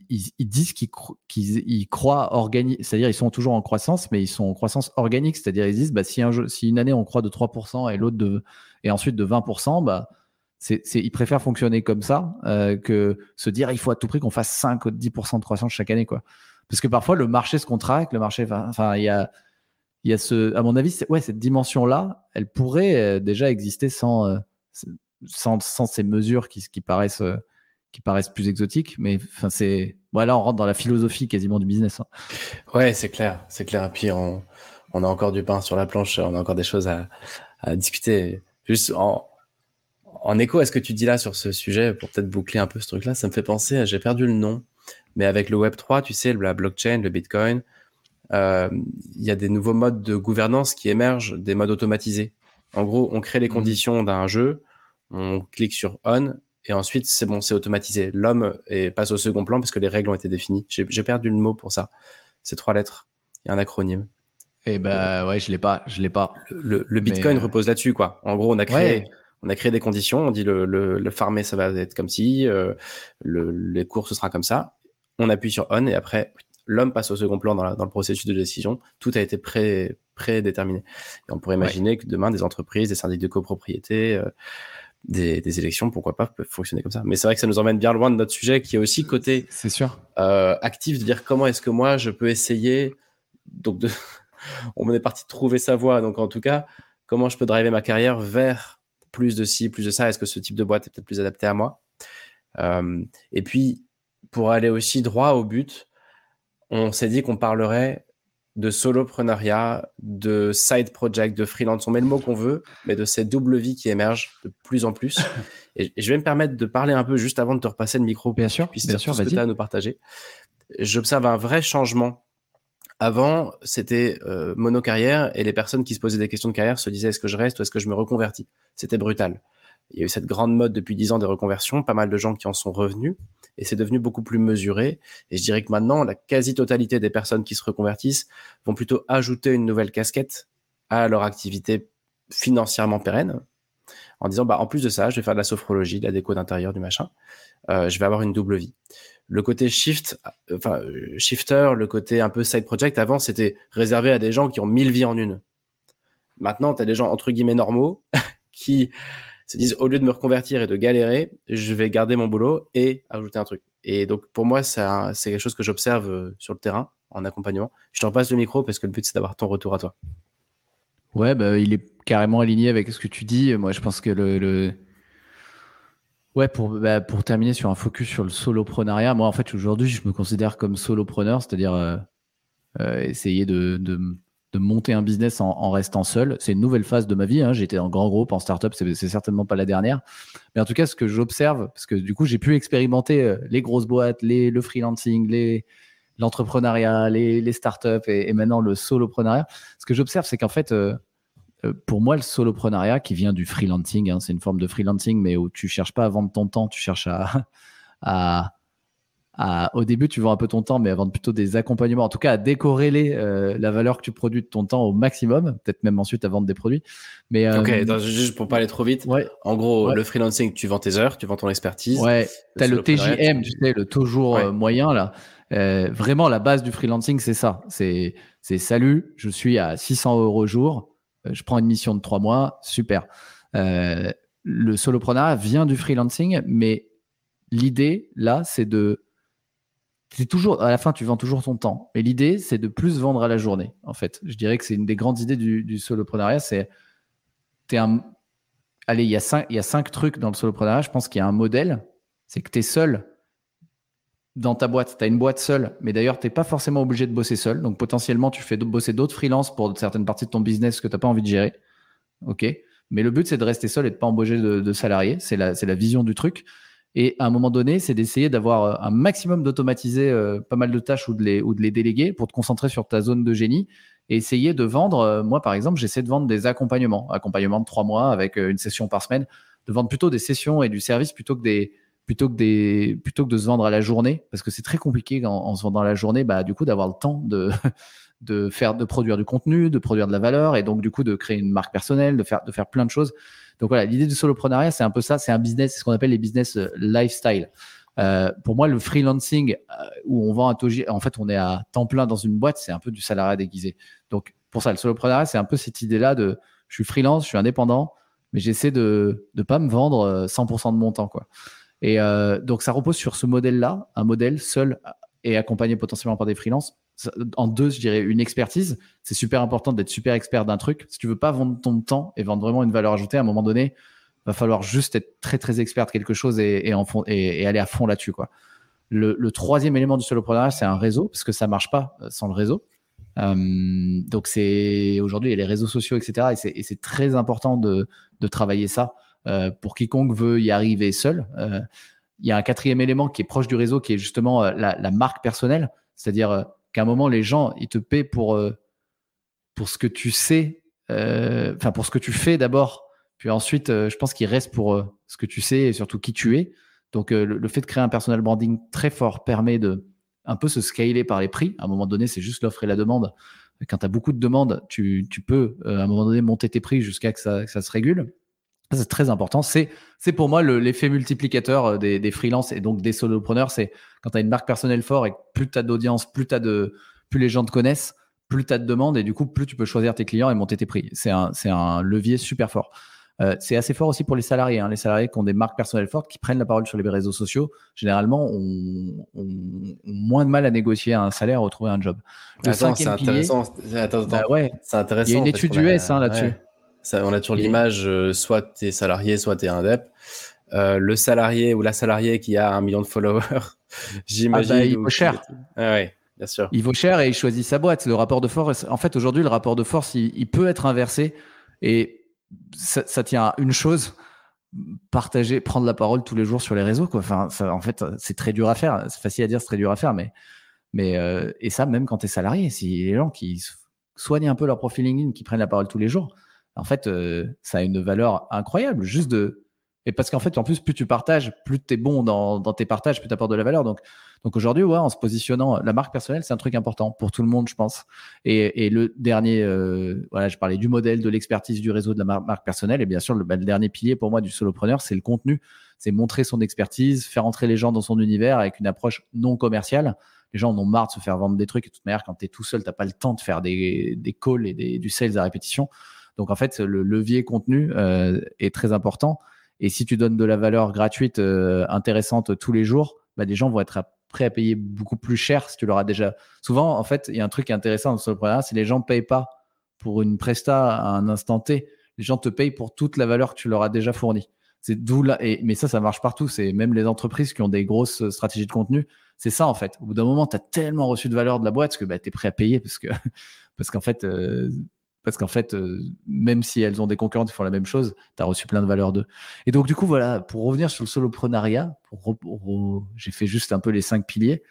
ils, disent qu'ils qu'ils croient organique, c'est-à-dire ils sont toujours en croissance, mais ils sont en croissance organique, c'est-à-dire ils disent bah, si, un si une année on croit de 3% et l'autre de et ensuite de 20%, bah c'est, ils préfèrent fonctionner comme ça euh, que se dire il faut à tout prix qu'on fasse 5 ou 10% de croissance chaque année. Quoi. Parce que parfois, le marché se contracte, le marché. Enfin, il y a, y a ce. À mon avis, ouais, cette dimension-là, elle pourrait euh, déjà exister sans, euh, sans, sans, ces mesures qui, qui, paraissent, qui paraissent plus exotiques. Mais enfin, c'est. Voilà, on rentre dans la philosophie quasiment du business. Hein. Ouais, c'est clair. C'est clair. Et puis, on, on, a encore du pain sur la planche, on a encore des choses à, à discuter. Juste en, en écho à ce que tu dis là sur ce sujet, pour peut-être boucler un peu ce truc-là, ça me fait penser j'ai perdu le nom, mais avec le Web 3, tu sais, la blockchain, le Bitcoin, euh, il y a des nouveaux modes de gouvernance qui émergent, des modes automatisés. En gros, on crée les mmh. conditions d'un jeu, on clique sur on, et ensuite, c'est bon, c'est automatisé. L'homme passe au second plan parce que les règles ont été définies. J'ai perdu le mot pour ça. C'est trois lettres. Il y a un acronyme. Eh ben ouais, je l'ai pas, je l'ai pas. Le, Bitcoin repose là-dessus, quoi. En gros, on a créé, on a créé des conditions, on dit le, le, le farmer ça va être comme ci, euh, le, les cours ce sera comme ça. On appuie sur on et après l'homme passe au second plan dans, dans, le processus de décision. Tout a été pré prédéterminé. Et on pourrait imaginer que demain des entreprises, des syndics de copropriété, euh, des, des, élections, pourquoi pas, peuvent fonctionner comme ça. Mais c'est vrai que ça nous emmène bien loin de notre sujet qui est aussi côté c'est sûr euh, actif de dire comment est-ce que moi je peux essayer donc de on est parti de trouver sa voie donc en tout cas comment je peux driver ma carrière vers plus de ci, plus de ça Est-ce que ce type de boîte est peut-être plus adapté à moi? Euh, Et puis, pour aller aussi droit au but, on s'est dit qu'on parlerait de soloprenariat, de side project, de freelance. On met le mot qu'on veut, mais de cette double vie qui émerge de plus en plus. Et, je vais me permettre de parler un peu juste avant de te repasser le micro. Bien sûr, bien sûr, ce que tu as à nous partager. J'observe un vrai changement avant, c'était euh, monocarrière et les personnes qui se posaient des questions de carrière se disaient est-ce que je reste ou est-ce que je me reconvertis? C'était brutal. Il y a eu cette grande mode depuis dix ans des reconversions, pas mal de gens qui en sont revenus et c'est devenu beaucoup plus mesuré. Et je dirais que maintenant, la quasi-totalité des personnes qui se reconvertissent vont plutôt ajouter une nouvelle casquette à leur activité financièrement pérenne en disant bah en plus de ça, je vais faire de la sophrologie, de la déco d'intérieur, du machin. Euh, je vais avoir une double vie le côté shift, enfin, shifter, le côté un peu side project, avant, c'était réservé à des gens qui ont mille vies en une. Maintenant, tu as des gens, entre guillemets, normaux, qui se disent, au lieu de me reconvertir et de galérer, je vais garder mon boulot et ajouter un truc. Et donc, pour moi, c'est quelque chose que j'observe euh, sur le terrain, en accompagnement. Je t'en passe le micro parce que le but, c'est d'avoir ton retour à toi. Ouais, bah, il est carrément aligné avec ce que tu dis. Moi, je pense que le Ouais, pour, bah, pour terminer sur un focus sur le soloprenariat, moi en fait aujourd'hui je me considère comme solopreneur, c'est-à-dire euh, euh, essayer de, de, de, monter un business en, restant seul. C'est une nouvelle phase de ma vie. Hein. J'étais en grand groupe, en startup, c'est certainement pas la dernière. Mais en tout cas, ce que j'observe, parce que du coup j'ai pu expérimenter euh, les grosses boîtes, les, le freelancing, les, l'entrepreneuriat, les, les startups et, maintenant le soloprenariat. Ce que j'observe, c'est qu'en fait, pour moi, le soloprenariat qui vient du freelancing, hein, c'est une forme de freelancing, mais où tu cherches pas à vendre ton temps, tu cherches à, à, à, au début, tu vends un peu ton temps, mais à vendre plutôt des accompagnements, en tout cas à décorréler euh, la valeur que tu produis de ton temps au maximum, peut-être même ensuite à vendre des produits. Mais euh, ok, juste pour pas aller trop vite. Ouais, en gros, le freelancing, tu vends tes heures, tu vends ton expertise. Ouais, tu as le TJM, tu sais, le toujours moyen là. vraiment, la base du freelancing, c'est ça. C'est salut, je suis à 600 euros jour, je prends une mission de trois mois, super. le solopreneur vient du freelancing, mais l'idée, là, c'est de c'est toujours à la fin tu vends toujours ton temps. Et l'idée c'est de plus vendre à la journée en fait. Je dirais que c'est une des grandes idées du, du soloprenariat c'est un allez il y a cinq il y a cinq trucs dans le soloprenariat. Je pense qu'il y a un modèle c'est que tu es seul dans ta boîte tu as une boîte seule mais d'ailleurs tu n'es pas forcément obligé de bosser seul. Donc potentiellement tu fais bosser d'autres freelances pour certaines parties de ton business que tu n'as pas envie de gérer. Ok. Mais le but c'est de rester seul et de pas embaucher de, salariés. C'est la vision du truc. Et à un moment donné, c'est d'essayer d'avoir euh, un maximum d'automatiser euh, pas mal de tâches ou de, les, ou de les déléguer pour te concentrer sur ta zone de génie et essayer de vendre. Euh, moi, par exemple, j'essaie de vendre des accompagnements, accompagnements de trois mois avec une session par semaine, de vendre plutôt des sessions et du service plutôt que des plutôt que de se vendre à la journée parce que c'est très compliqué en, se vendant à la journée bah du coup d'avoir le temps de faire de produire du contenu de produire de la valeur et donc du coup de créer une marque personnelle de faire de faire plein de choses donc voilà, l'idée du soloprenariat, c'est un peu ça, c'est un business, c'est ce qu'on appelle les business euh, lifestyle. Euh, pour moi, le freelancing euh, où on vend un togi, en fait, on est à temps plein dans une boîte, c'est un peu du salariat déguisé. Donc pour ça, le soloprenariat, c'est un peu cette idée-là de je suis freelance, je suis indépendant, mais j'essaie de ne pas me vendre 100% de mon temps, quoi. Et donc ça repose sur ce modèle-là, un modèle seul et accompagné potentiellement par des freelances en deux, je dirais une expertise. C'est super important d'être super expert d'un truc. Si tu veux pas vendre ton temps et vendre vraiment une valeur ajoutée, à un moment donné, va falloir juste être très très expert de quelque chose et, aller à fond là-dessus. Le, troisième élément du solopreneur, c'est un réseau, parce que ça marche pas euh, sans le réseau. Euh, donc c'est aujourd'hui il y a les réseaux sociaux, etc. Et c'est très important de, travailler ça euh, pour quiconque veut y arriver seul. il y a un quatrième élément qui est proche du réseau, qui est justement la, la marque personnelle, c'est-à-dire qu'à un moment, les gens, ils te paient pour, euh, pour ce que tu sais, euh, enfin, pour ce que tu fais d'abord. Puis ensuite, euh, je pense qu'ils restent pour ce que tu sais et surtout qui tu es. Donc, le, fait de créer un personal branding très fort permet de un peu se scaler par les prix. À un moment donné, c'est juste l'offre et la demande. Quand tu as beaucoup de demandes, tu, peux à un moment donné monter tes prix jusqu'à que que ça se régule. C'est très important. C'est, c'est pour moi l'effet multiplicateur euh, des, des freelances et donc des solopreneurs. C'est quand tu as une marque personnelle forte et plus tu as d'audience, plus, as de, plus les gens te connaissent, plus tu as de demandes et du coup, plus tu peux choisir tes clients et monter tes prix. C'est un, c'est un levier super fort. Euh, c'est assez fort aussi pour les salariés. Hein. Les salariés qui ont des marques personnelles fortes, qui prennent la parole sur les réseaux sociaux, généralement, ont, moins de mal à négocier un salaire, à retrouver un job. Le c'est intéressant. Attends, attends. Bah ouais. C'est intéressant. Il y a une étude US hein, là-dessus on a toujours l'image, euh, soit tu es salarié, soit tu es indep. Euh, le salarié ou la salariée qui a un million de followers, j'imagine. Ah bah, il vaut cher. Ah ouais, bien sûr. Il vaut cher et il choisit sa boîte. Le rapport de force, en fait, aujourd'hui, le rapport de force, il, peut être inversé. Et ça, tient à une chose partager, prendre la parole tous les jours sur les réseaux. Quoi. Enfin, en fait, c'est très dur à faire. C'est facile à dire, c'est très dur à faire. Mais, mais euh, et ça, même quand tu es salarié, si les gens qui soignent un peu leur profil LinkedIn, qui prennent la parole tous les jours, en fait, euh, ça a une valeur incroyable. Juste de. Et parce qu'en fait, en plus, plus tu partages, plus tu es bon dans, tes partages, plus tu apportes de la valeur. Donc, donc aujourd'hui, ouais, en se positionnant, la marque personnelle, c'est un truc important pour tout le monde, je pense. Et, le dernier, euh, voilà, je parlais du modèle, de l'expertise, du réseau de la marque personnelle. Et bien sûr, le, bah, le dernier pilier pour moi du solopreneur, c'est le contenu. C'est montrer son expertise, faire entrer les gens dans son univers avec une approche non commerciale. Les gens en ont marre de se faire vendre des trucs. Et de toute manière, quand tu es tout seul, tu pas le temps de faire des, des calls et du sales à répétition. Donc en fait, le levier contenu euh, est très important. Et si tu donnes de la valeur gratuite euh, intéressante tous les jours, bah, des gens vont être prêts à payer beaucoup plus cher si tu leur as déjà. Souvent, en fait, il y a un truc intéressant dans ce programme, c'est les gens ne payent pas pour une presta à un instant T. Les gens te payent pour toute la valeur que tu leur as déjà fournie. C'est d'où mais ça, ça marche partout. C'est même les entreprises qui ont des grosses stratégies de contenu. C'est ça, en fait. Au bout d'un moment, tu as tellement reçu de valeur de la boîte que bah, tu es prêt à payer parce qu'en fait, euh, parce qu'en fait, euh, même si elles ont des concurrents qui font la même chose, tu as reçu plein de valeurs d'eux. Et donc, du coup, voilà, pour revenir sur le soloprenariat, j'ai fait juste un peu les cinq piliers.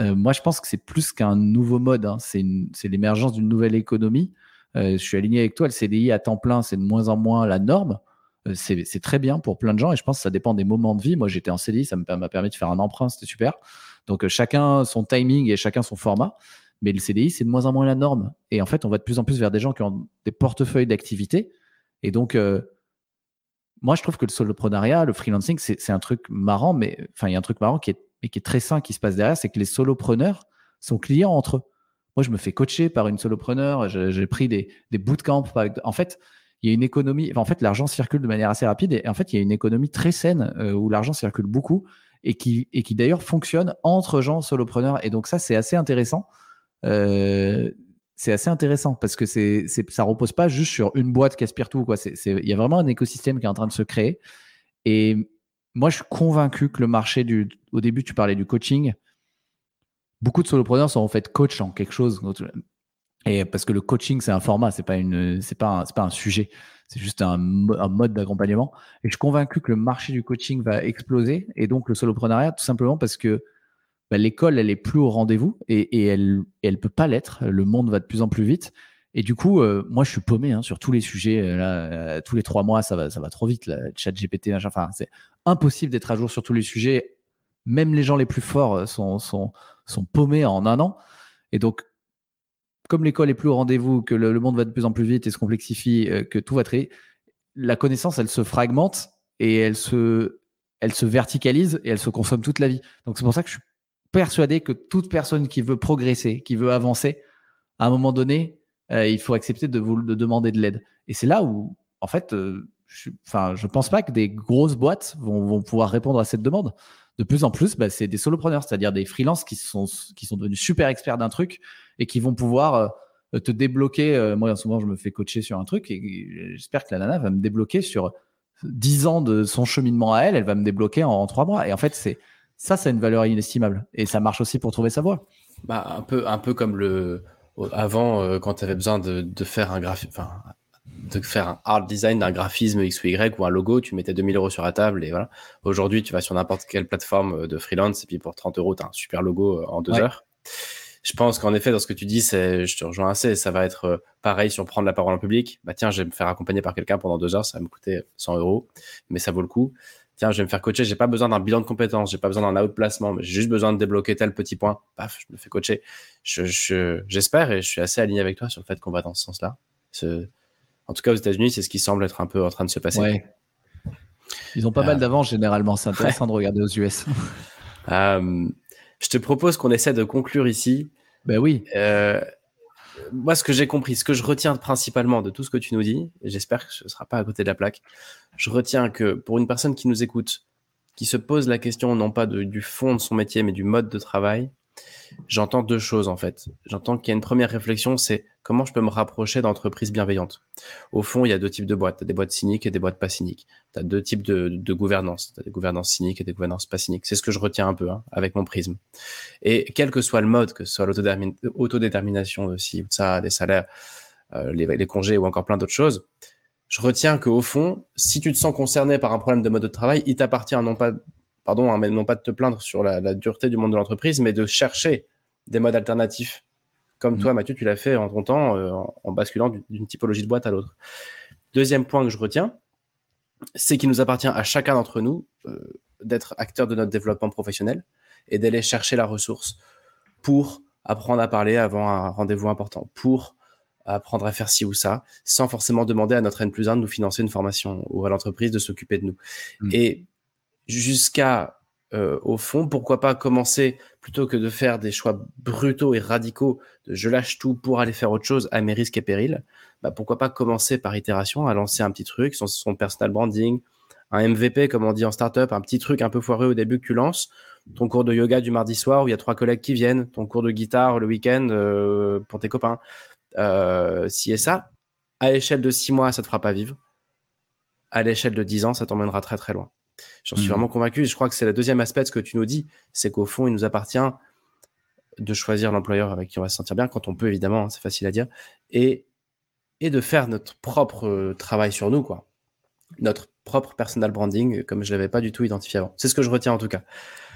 Euh, moi, je pense que c'est plus qu'un nouveau mode, hein. c'est l'émergence d'une nouvelle économie. Euh, je suis aligné avec toi, le CDI à temps plein, c'est de moins en moins la norme. c'est très bien pour plein de gens et je pense que ça dépend des moments de vie. Moi, j'étais en CDI, ça m'a permis de faire un emprunt, c'était super. Donc, chacun son timing et chacun son format. Mais le CDI, c'est de moins en moins la norme. Et en fait, on va de plus en plus vers des gens qui ont des portefeuilles d'activité. Et donc, euh, moi, je trouve que le soloprenariat, le freelancing, c'est un truc marrant, mais enfin, il y a un truc marrant qui est qui est très sain qui se passe derrière, c'est que les solopreneurs sont clients entre eux. Moi, je me fais coacher par une solopreneur, j'ai pris des, des bootcamps. En fait, il y a une économie, en fait, l'argent circule de manière assez rapide et en fait, il y a une économie très saine euh, où l'argent circule beaucoup et qui, et qui d'ailleurs fonctionne entre gens solopreneurs. Et donc, ça, c'est assez intéressant. Euh, c'est assez intéressant parce que c'est, c'est, ça repose pas juste sur une boîte qui aspire tout. Il y a vraiment un écosystème qui est en train de se créer. Et moi, je suis convaincu que le marché du. Au début, tu parlais du coaching. Beaucoup de solopreneurs sont en fait coach en quelque chose. Et parce que le coaching, c'est un format, c'est pas c'est pas, un, pas un sujet, c'est juste un, un mode d'accompagnement. Et je suis convaincu que le marché du coaching va exploser et donc le soloprenariat, tout simplement parce que bah, l'école, elle est plus au rendez-vous et, et elle, elle peut pas l'être. Le monde va de plus en plus vite. Et du coup, euh, moi, je suis paumé hein, sur tous les sujets. Euh, là, euh, tous les trois mois, ça va, ça va trop vite. Le chat GPT. Enfin, c'est impossible d'être à jour sur tous les sujets. Même les gens les plus forts sont, sont, paumés en un an. Et donc, comme l'école est plus au rendez-vous, que le, monde va de plus en plus vite et se complexifie, que tout va très, la connaissance, elle se fragmente et elle se, elle se verticalise et elle se consomme toute la vie. Donc c'est pour ça que je suis persuadé que toute personne qui veut progresser, qui veut avancer, à un moment donné, euh, il faut accepter de vous de demander de l'aide. Et c'est là où, en fait, euh, je, je pense pas que des grosses boîtes vont, pouvoir répondre à cette demande de plus en plus, bah, c'est des solopreneurs, c'est-à-dire des freelances qui sont, qui sont devenus super experts d'un truc et qui vont pouvoir euh, te débloquer. Moi, souvent, je me fais coacher sur un truc et j'espère que la nana va me débloquer sur 10 ans de son cheminement à elle. Elle va me débloquer en, trois 3 mois. Et en fait, c'est ça, c'est une valeur inestimable. Et ça marche aussi pour trouver sa voie. Bah, un peu, un peu comme le avant, euh, quand tu avais besoin de, de faire un graphique, enfin, de faire un art design d'un graphisme X ou Y ou un logo, tu mettais 2000 euros sur la table et voilà. Aujourd'hui, tu vas sur n'importe quelle plateforme de freelance et puis pour 30 euros, tu as un super logo en deux heures. Je pense qu'en effet, dans ce que tu dis, je te rejoins assez, ça va être euh, pareil sur prendre la parole en public. Bah tiens, je vais me faire accompagner par quelqu'un pendant deux heures, ça va me coûter 100 euros, mais ça vaut le coup. Tiens, je vais me faire coacher, j'ai pas besoin d'un bilan de compétences, j'ai pas besoin d'un outplacement, mais j'ai juste besoin de débloquer tel petit point. Paf, je me fais coacher. Je, j'espère et je suis assez aligné avec toi sur le fait qu'on va dans ce sens-là. En tout cas, aux États-Unis, c'est ce qui semble être un peu en train de se passer. Ils ont pas mal euh, d'avance généralement. C'est intéressant de regarder aux US. Euh, je te propose qu'on essaie de conclure ici. Ben oui. Euh, moi, ce que j'ai compris, ce que je retiens principalement de tout ce que tu nous dis, et j'espère que ce ne sera pas à côté de la plaque, je retiens que pour une personne qui nous écoute, qui se pose la question non pas du fond de son métier, mais du mode de travail, j'entends deux choses en fait. J'entends qu'il y a une première réflexion, c'est comment je peux me rapprocher d'entreprises bienveillantes. Au fond, il y a deux types de boîtes. Tu as des boîtes cyniques et des boîtes pas cyniques. Tu as deux types de, gouvernance. Tu as des gouvernances cyniques et des gouvernances pas cyniques. C'est ce que je retiens un peu hein, avec mon prisme. Et quel que soit le mode, que ce soit l'autodétermination aussi, ça, des salaires, euh, les, les congés ou encore plein d'autres choses, je retiens qu'au fond, si tu te sens concerné par un problème de mode de travail, il t'appartient non pas pardon, hein, mais non pas de te plaindre sur la, dureté du monde de l'entreprise, mais de chercher des modes alternatifs. Comme mm. toi, Mathieu, tu l'as fait en ton temps, euh, en, basculant d'une typologie de boîte à l'autre. Deuxième point que je retiens, c'est qu'il nous appartient à chacun d'entre nous euh, d'être acteur de notre développement professionnel et d'aller chercher la ressource pour apprendre à parler avant un rendez-vous important, pour apprendre à faire ci ou ça, sans forcément demander à notre N plus 1 de nous financer une formation ou à l'entreprise de s'occuper de nous. Mm. Et jusqu'à euh, au fond, pourquoi pas commencer plutôt que de faire des choix brutaux et radicaux je lâche tout pour aller faire autre chose à mes risques et périls, bah pourquoi pas commencer par itération à lancer un petit truc, son, son personal branding, un MVP comme on dit en startup, un petit truc un peu foireux au début que tu lances, ton cours de yoga du mardi soir où il y a trois collègues qui viennent, ton cours de guitare le week-end euh, pour tes copains, euh, si et ça, à l'échelle de six mois ça te fera pas vivre, à l'échelle de dix ans ça t'emmènera très très loin. J'en suis mmh. vraiment convaincu. Je crois que c'est le deuxième aspect de ce que tu nous dis, c'est qu'au fond, il nous appartient de choisir l'employeur avec qui on va se sentir bien, quand on peut évidemment, hein, c'est facile à dire, et, et de faire notre propre euh, travail sur nous, quoi. Notre propre personal branding, comme je ne l'avais pas du tout identifié avant. C'est ce que je retiens en tout cas.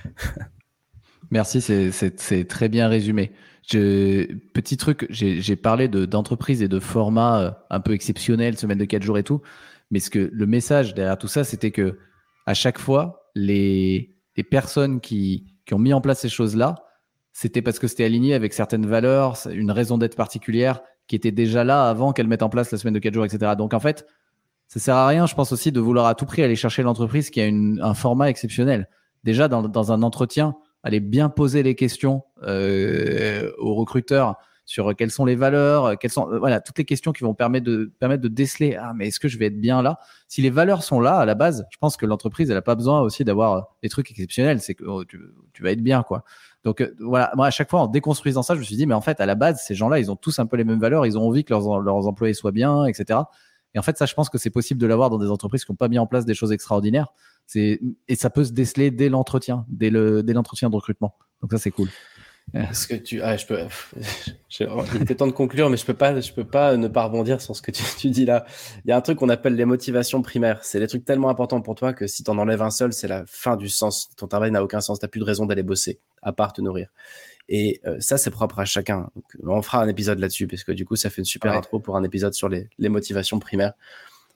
Merci, c'est très bien résumé. Je, petit truc, j'ai parlé d'entreprise et de format euh, un peu exceptionnel, semaine de 4 jours et tout, mais ce que le message derrière tout ça, c'était que à chaque fois, les, personnes qui, ont mis en place ces choses-là, c'était parce que c'était aligné avec certaines valeurs, une raison d'être particulière qui était déjà là avant qu'elles mettent en place la semaine de 4 jours, etc. Donc en fait, ça sert à rien, je pense aussi, de vouloir à tout prix aller chercher l'entreprise qui a un format exceptionnel. Déjà, dans, dans un entretien aller bien poser les questions aux recruteurs sur quelles sont les valeurs, quelles sont voilà toutes les questions qui vont permettre de permettre de déceler ah mais est-ce que je vais être bien là? Si les valeurs sont là à la base, je pense que l'entreprise elle a pas besoin aussi d'avoir des trucs exceptionnels, c'est que oh, tu, vas être bien quoi. Donc voilà, moi à chaque fois en déconstruisant ça, je me suis dit mais en fait à la base ces gens-là ils ont tous un peu les mêmes valeurs, ils ont envie que leurs, leurs employés soient bien, etc. Et en fait, ça, je pense que c'est possible de l'avoir dans des entreprises qui n'ont pas mis en place des choses extraordinaires. Et ça peut se déceler dès l'entretien, dès le dès l'entretien de recrutement. Donc ça, c'est cool. Est-ce que tu, ah, je peux, il était temps de conclure, mais je peux pas, je peux pas ne pas rebondir sur ce que tu, tu dis là. Il y a un truc qu'on appelle les motivations primaires. C'est des trucs tellement importants pour toi que si tu en enlèves un seul, c'est la fin du sens. Ton travail n'a aucun sens. T'as plus de raison d'aller bosser, à part te nourrir. Et euh, ça, c'est propre à chacun. Donc, on fera un épisode là-dessus, parce que du coup, ça fait une super intro pour un épisode sur les, les motivations primaires.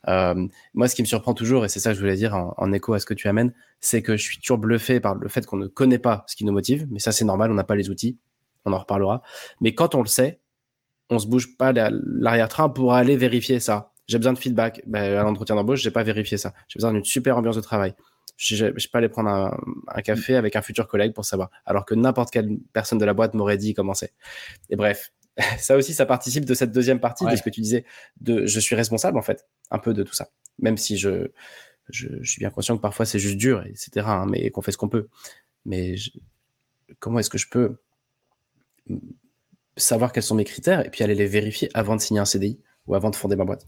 Euh, moi, ce qui me surprend toujours, et c'est ça que je voulais dire en, écho à ce que tu amènes, c'est que je suis toujours bluffé par le fait qu'on ne connaît pas ce qui nous motive. Mais ça, c'est normal, on n'a pas les outils. On en reparlera. Mais quand on le sait, on se bouge pas l'arrière-train pour aller vérifier ça. J'ai besoin de feedback. Ben, à l'entretien d'embauche, j'ai pas vérifié ça. J'ai besoin d'une super ambiance de travail. Je ne vais pas aller prendre un, café avec un futur collègue pour savoir. Alors que n'importe quelle personne de la boîte m'aurait dit comment c'est. Et bref, ça aussi, ça participe de cette deuxième partie de ce que tu disais. De, je suis responsable, en fait, un peu de tout ça. Même si je, je, suis bien conscient que parfois c'est juste dur, etc. Hein, mais qu'on fait ce qu'on peut. Mais comment est-ce que je peux savoir quels sont mes critères et puis aller les vérifier avant de signer un CDI ou avant de fonder ma boîte?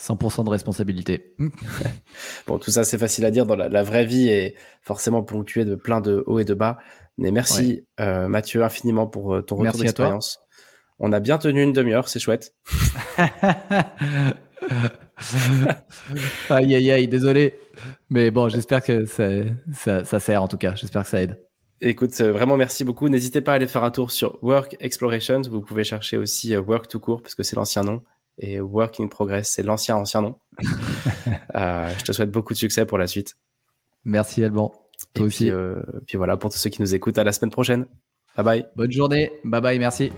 100% de responsabilité. bon, tout ça, c'est facile à dire dans la, vraie vie et forcément ponctué de plein de hauts et de bas. Mais merci, euh, Mathieu, infiniment pour euh, ton retour d'expérience. On a bien tenu une demi-heure, c'est chouette. aïe, aïe, aïe, désolé. Mais bon, j'espère que ça, ça, sert en tout cas. J'espère que ça aide. Écoute, euh, vraiment merci beaucoup. N'hésitez pas à aller faire un tour sur Work Explorations. Vous pouvez chercher aussi Work to court parce que c'est l'ancien nom et Working Progress, c'est l'ancien ancien nom. Euh, je te souhaite beaucoup de succès pour la suite. Merci Alban. Toi aussi. Puis, euh, puis voilà, pour tous ceux qui nous écoutent, à la semaine prochaine. Bye bye. Bonne journée. Bye bye, merci.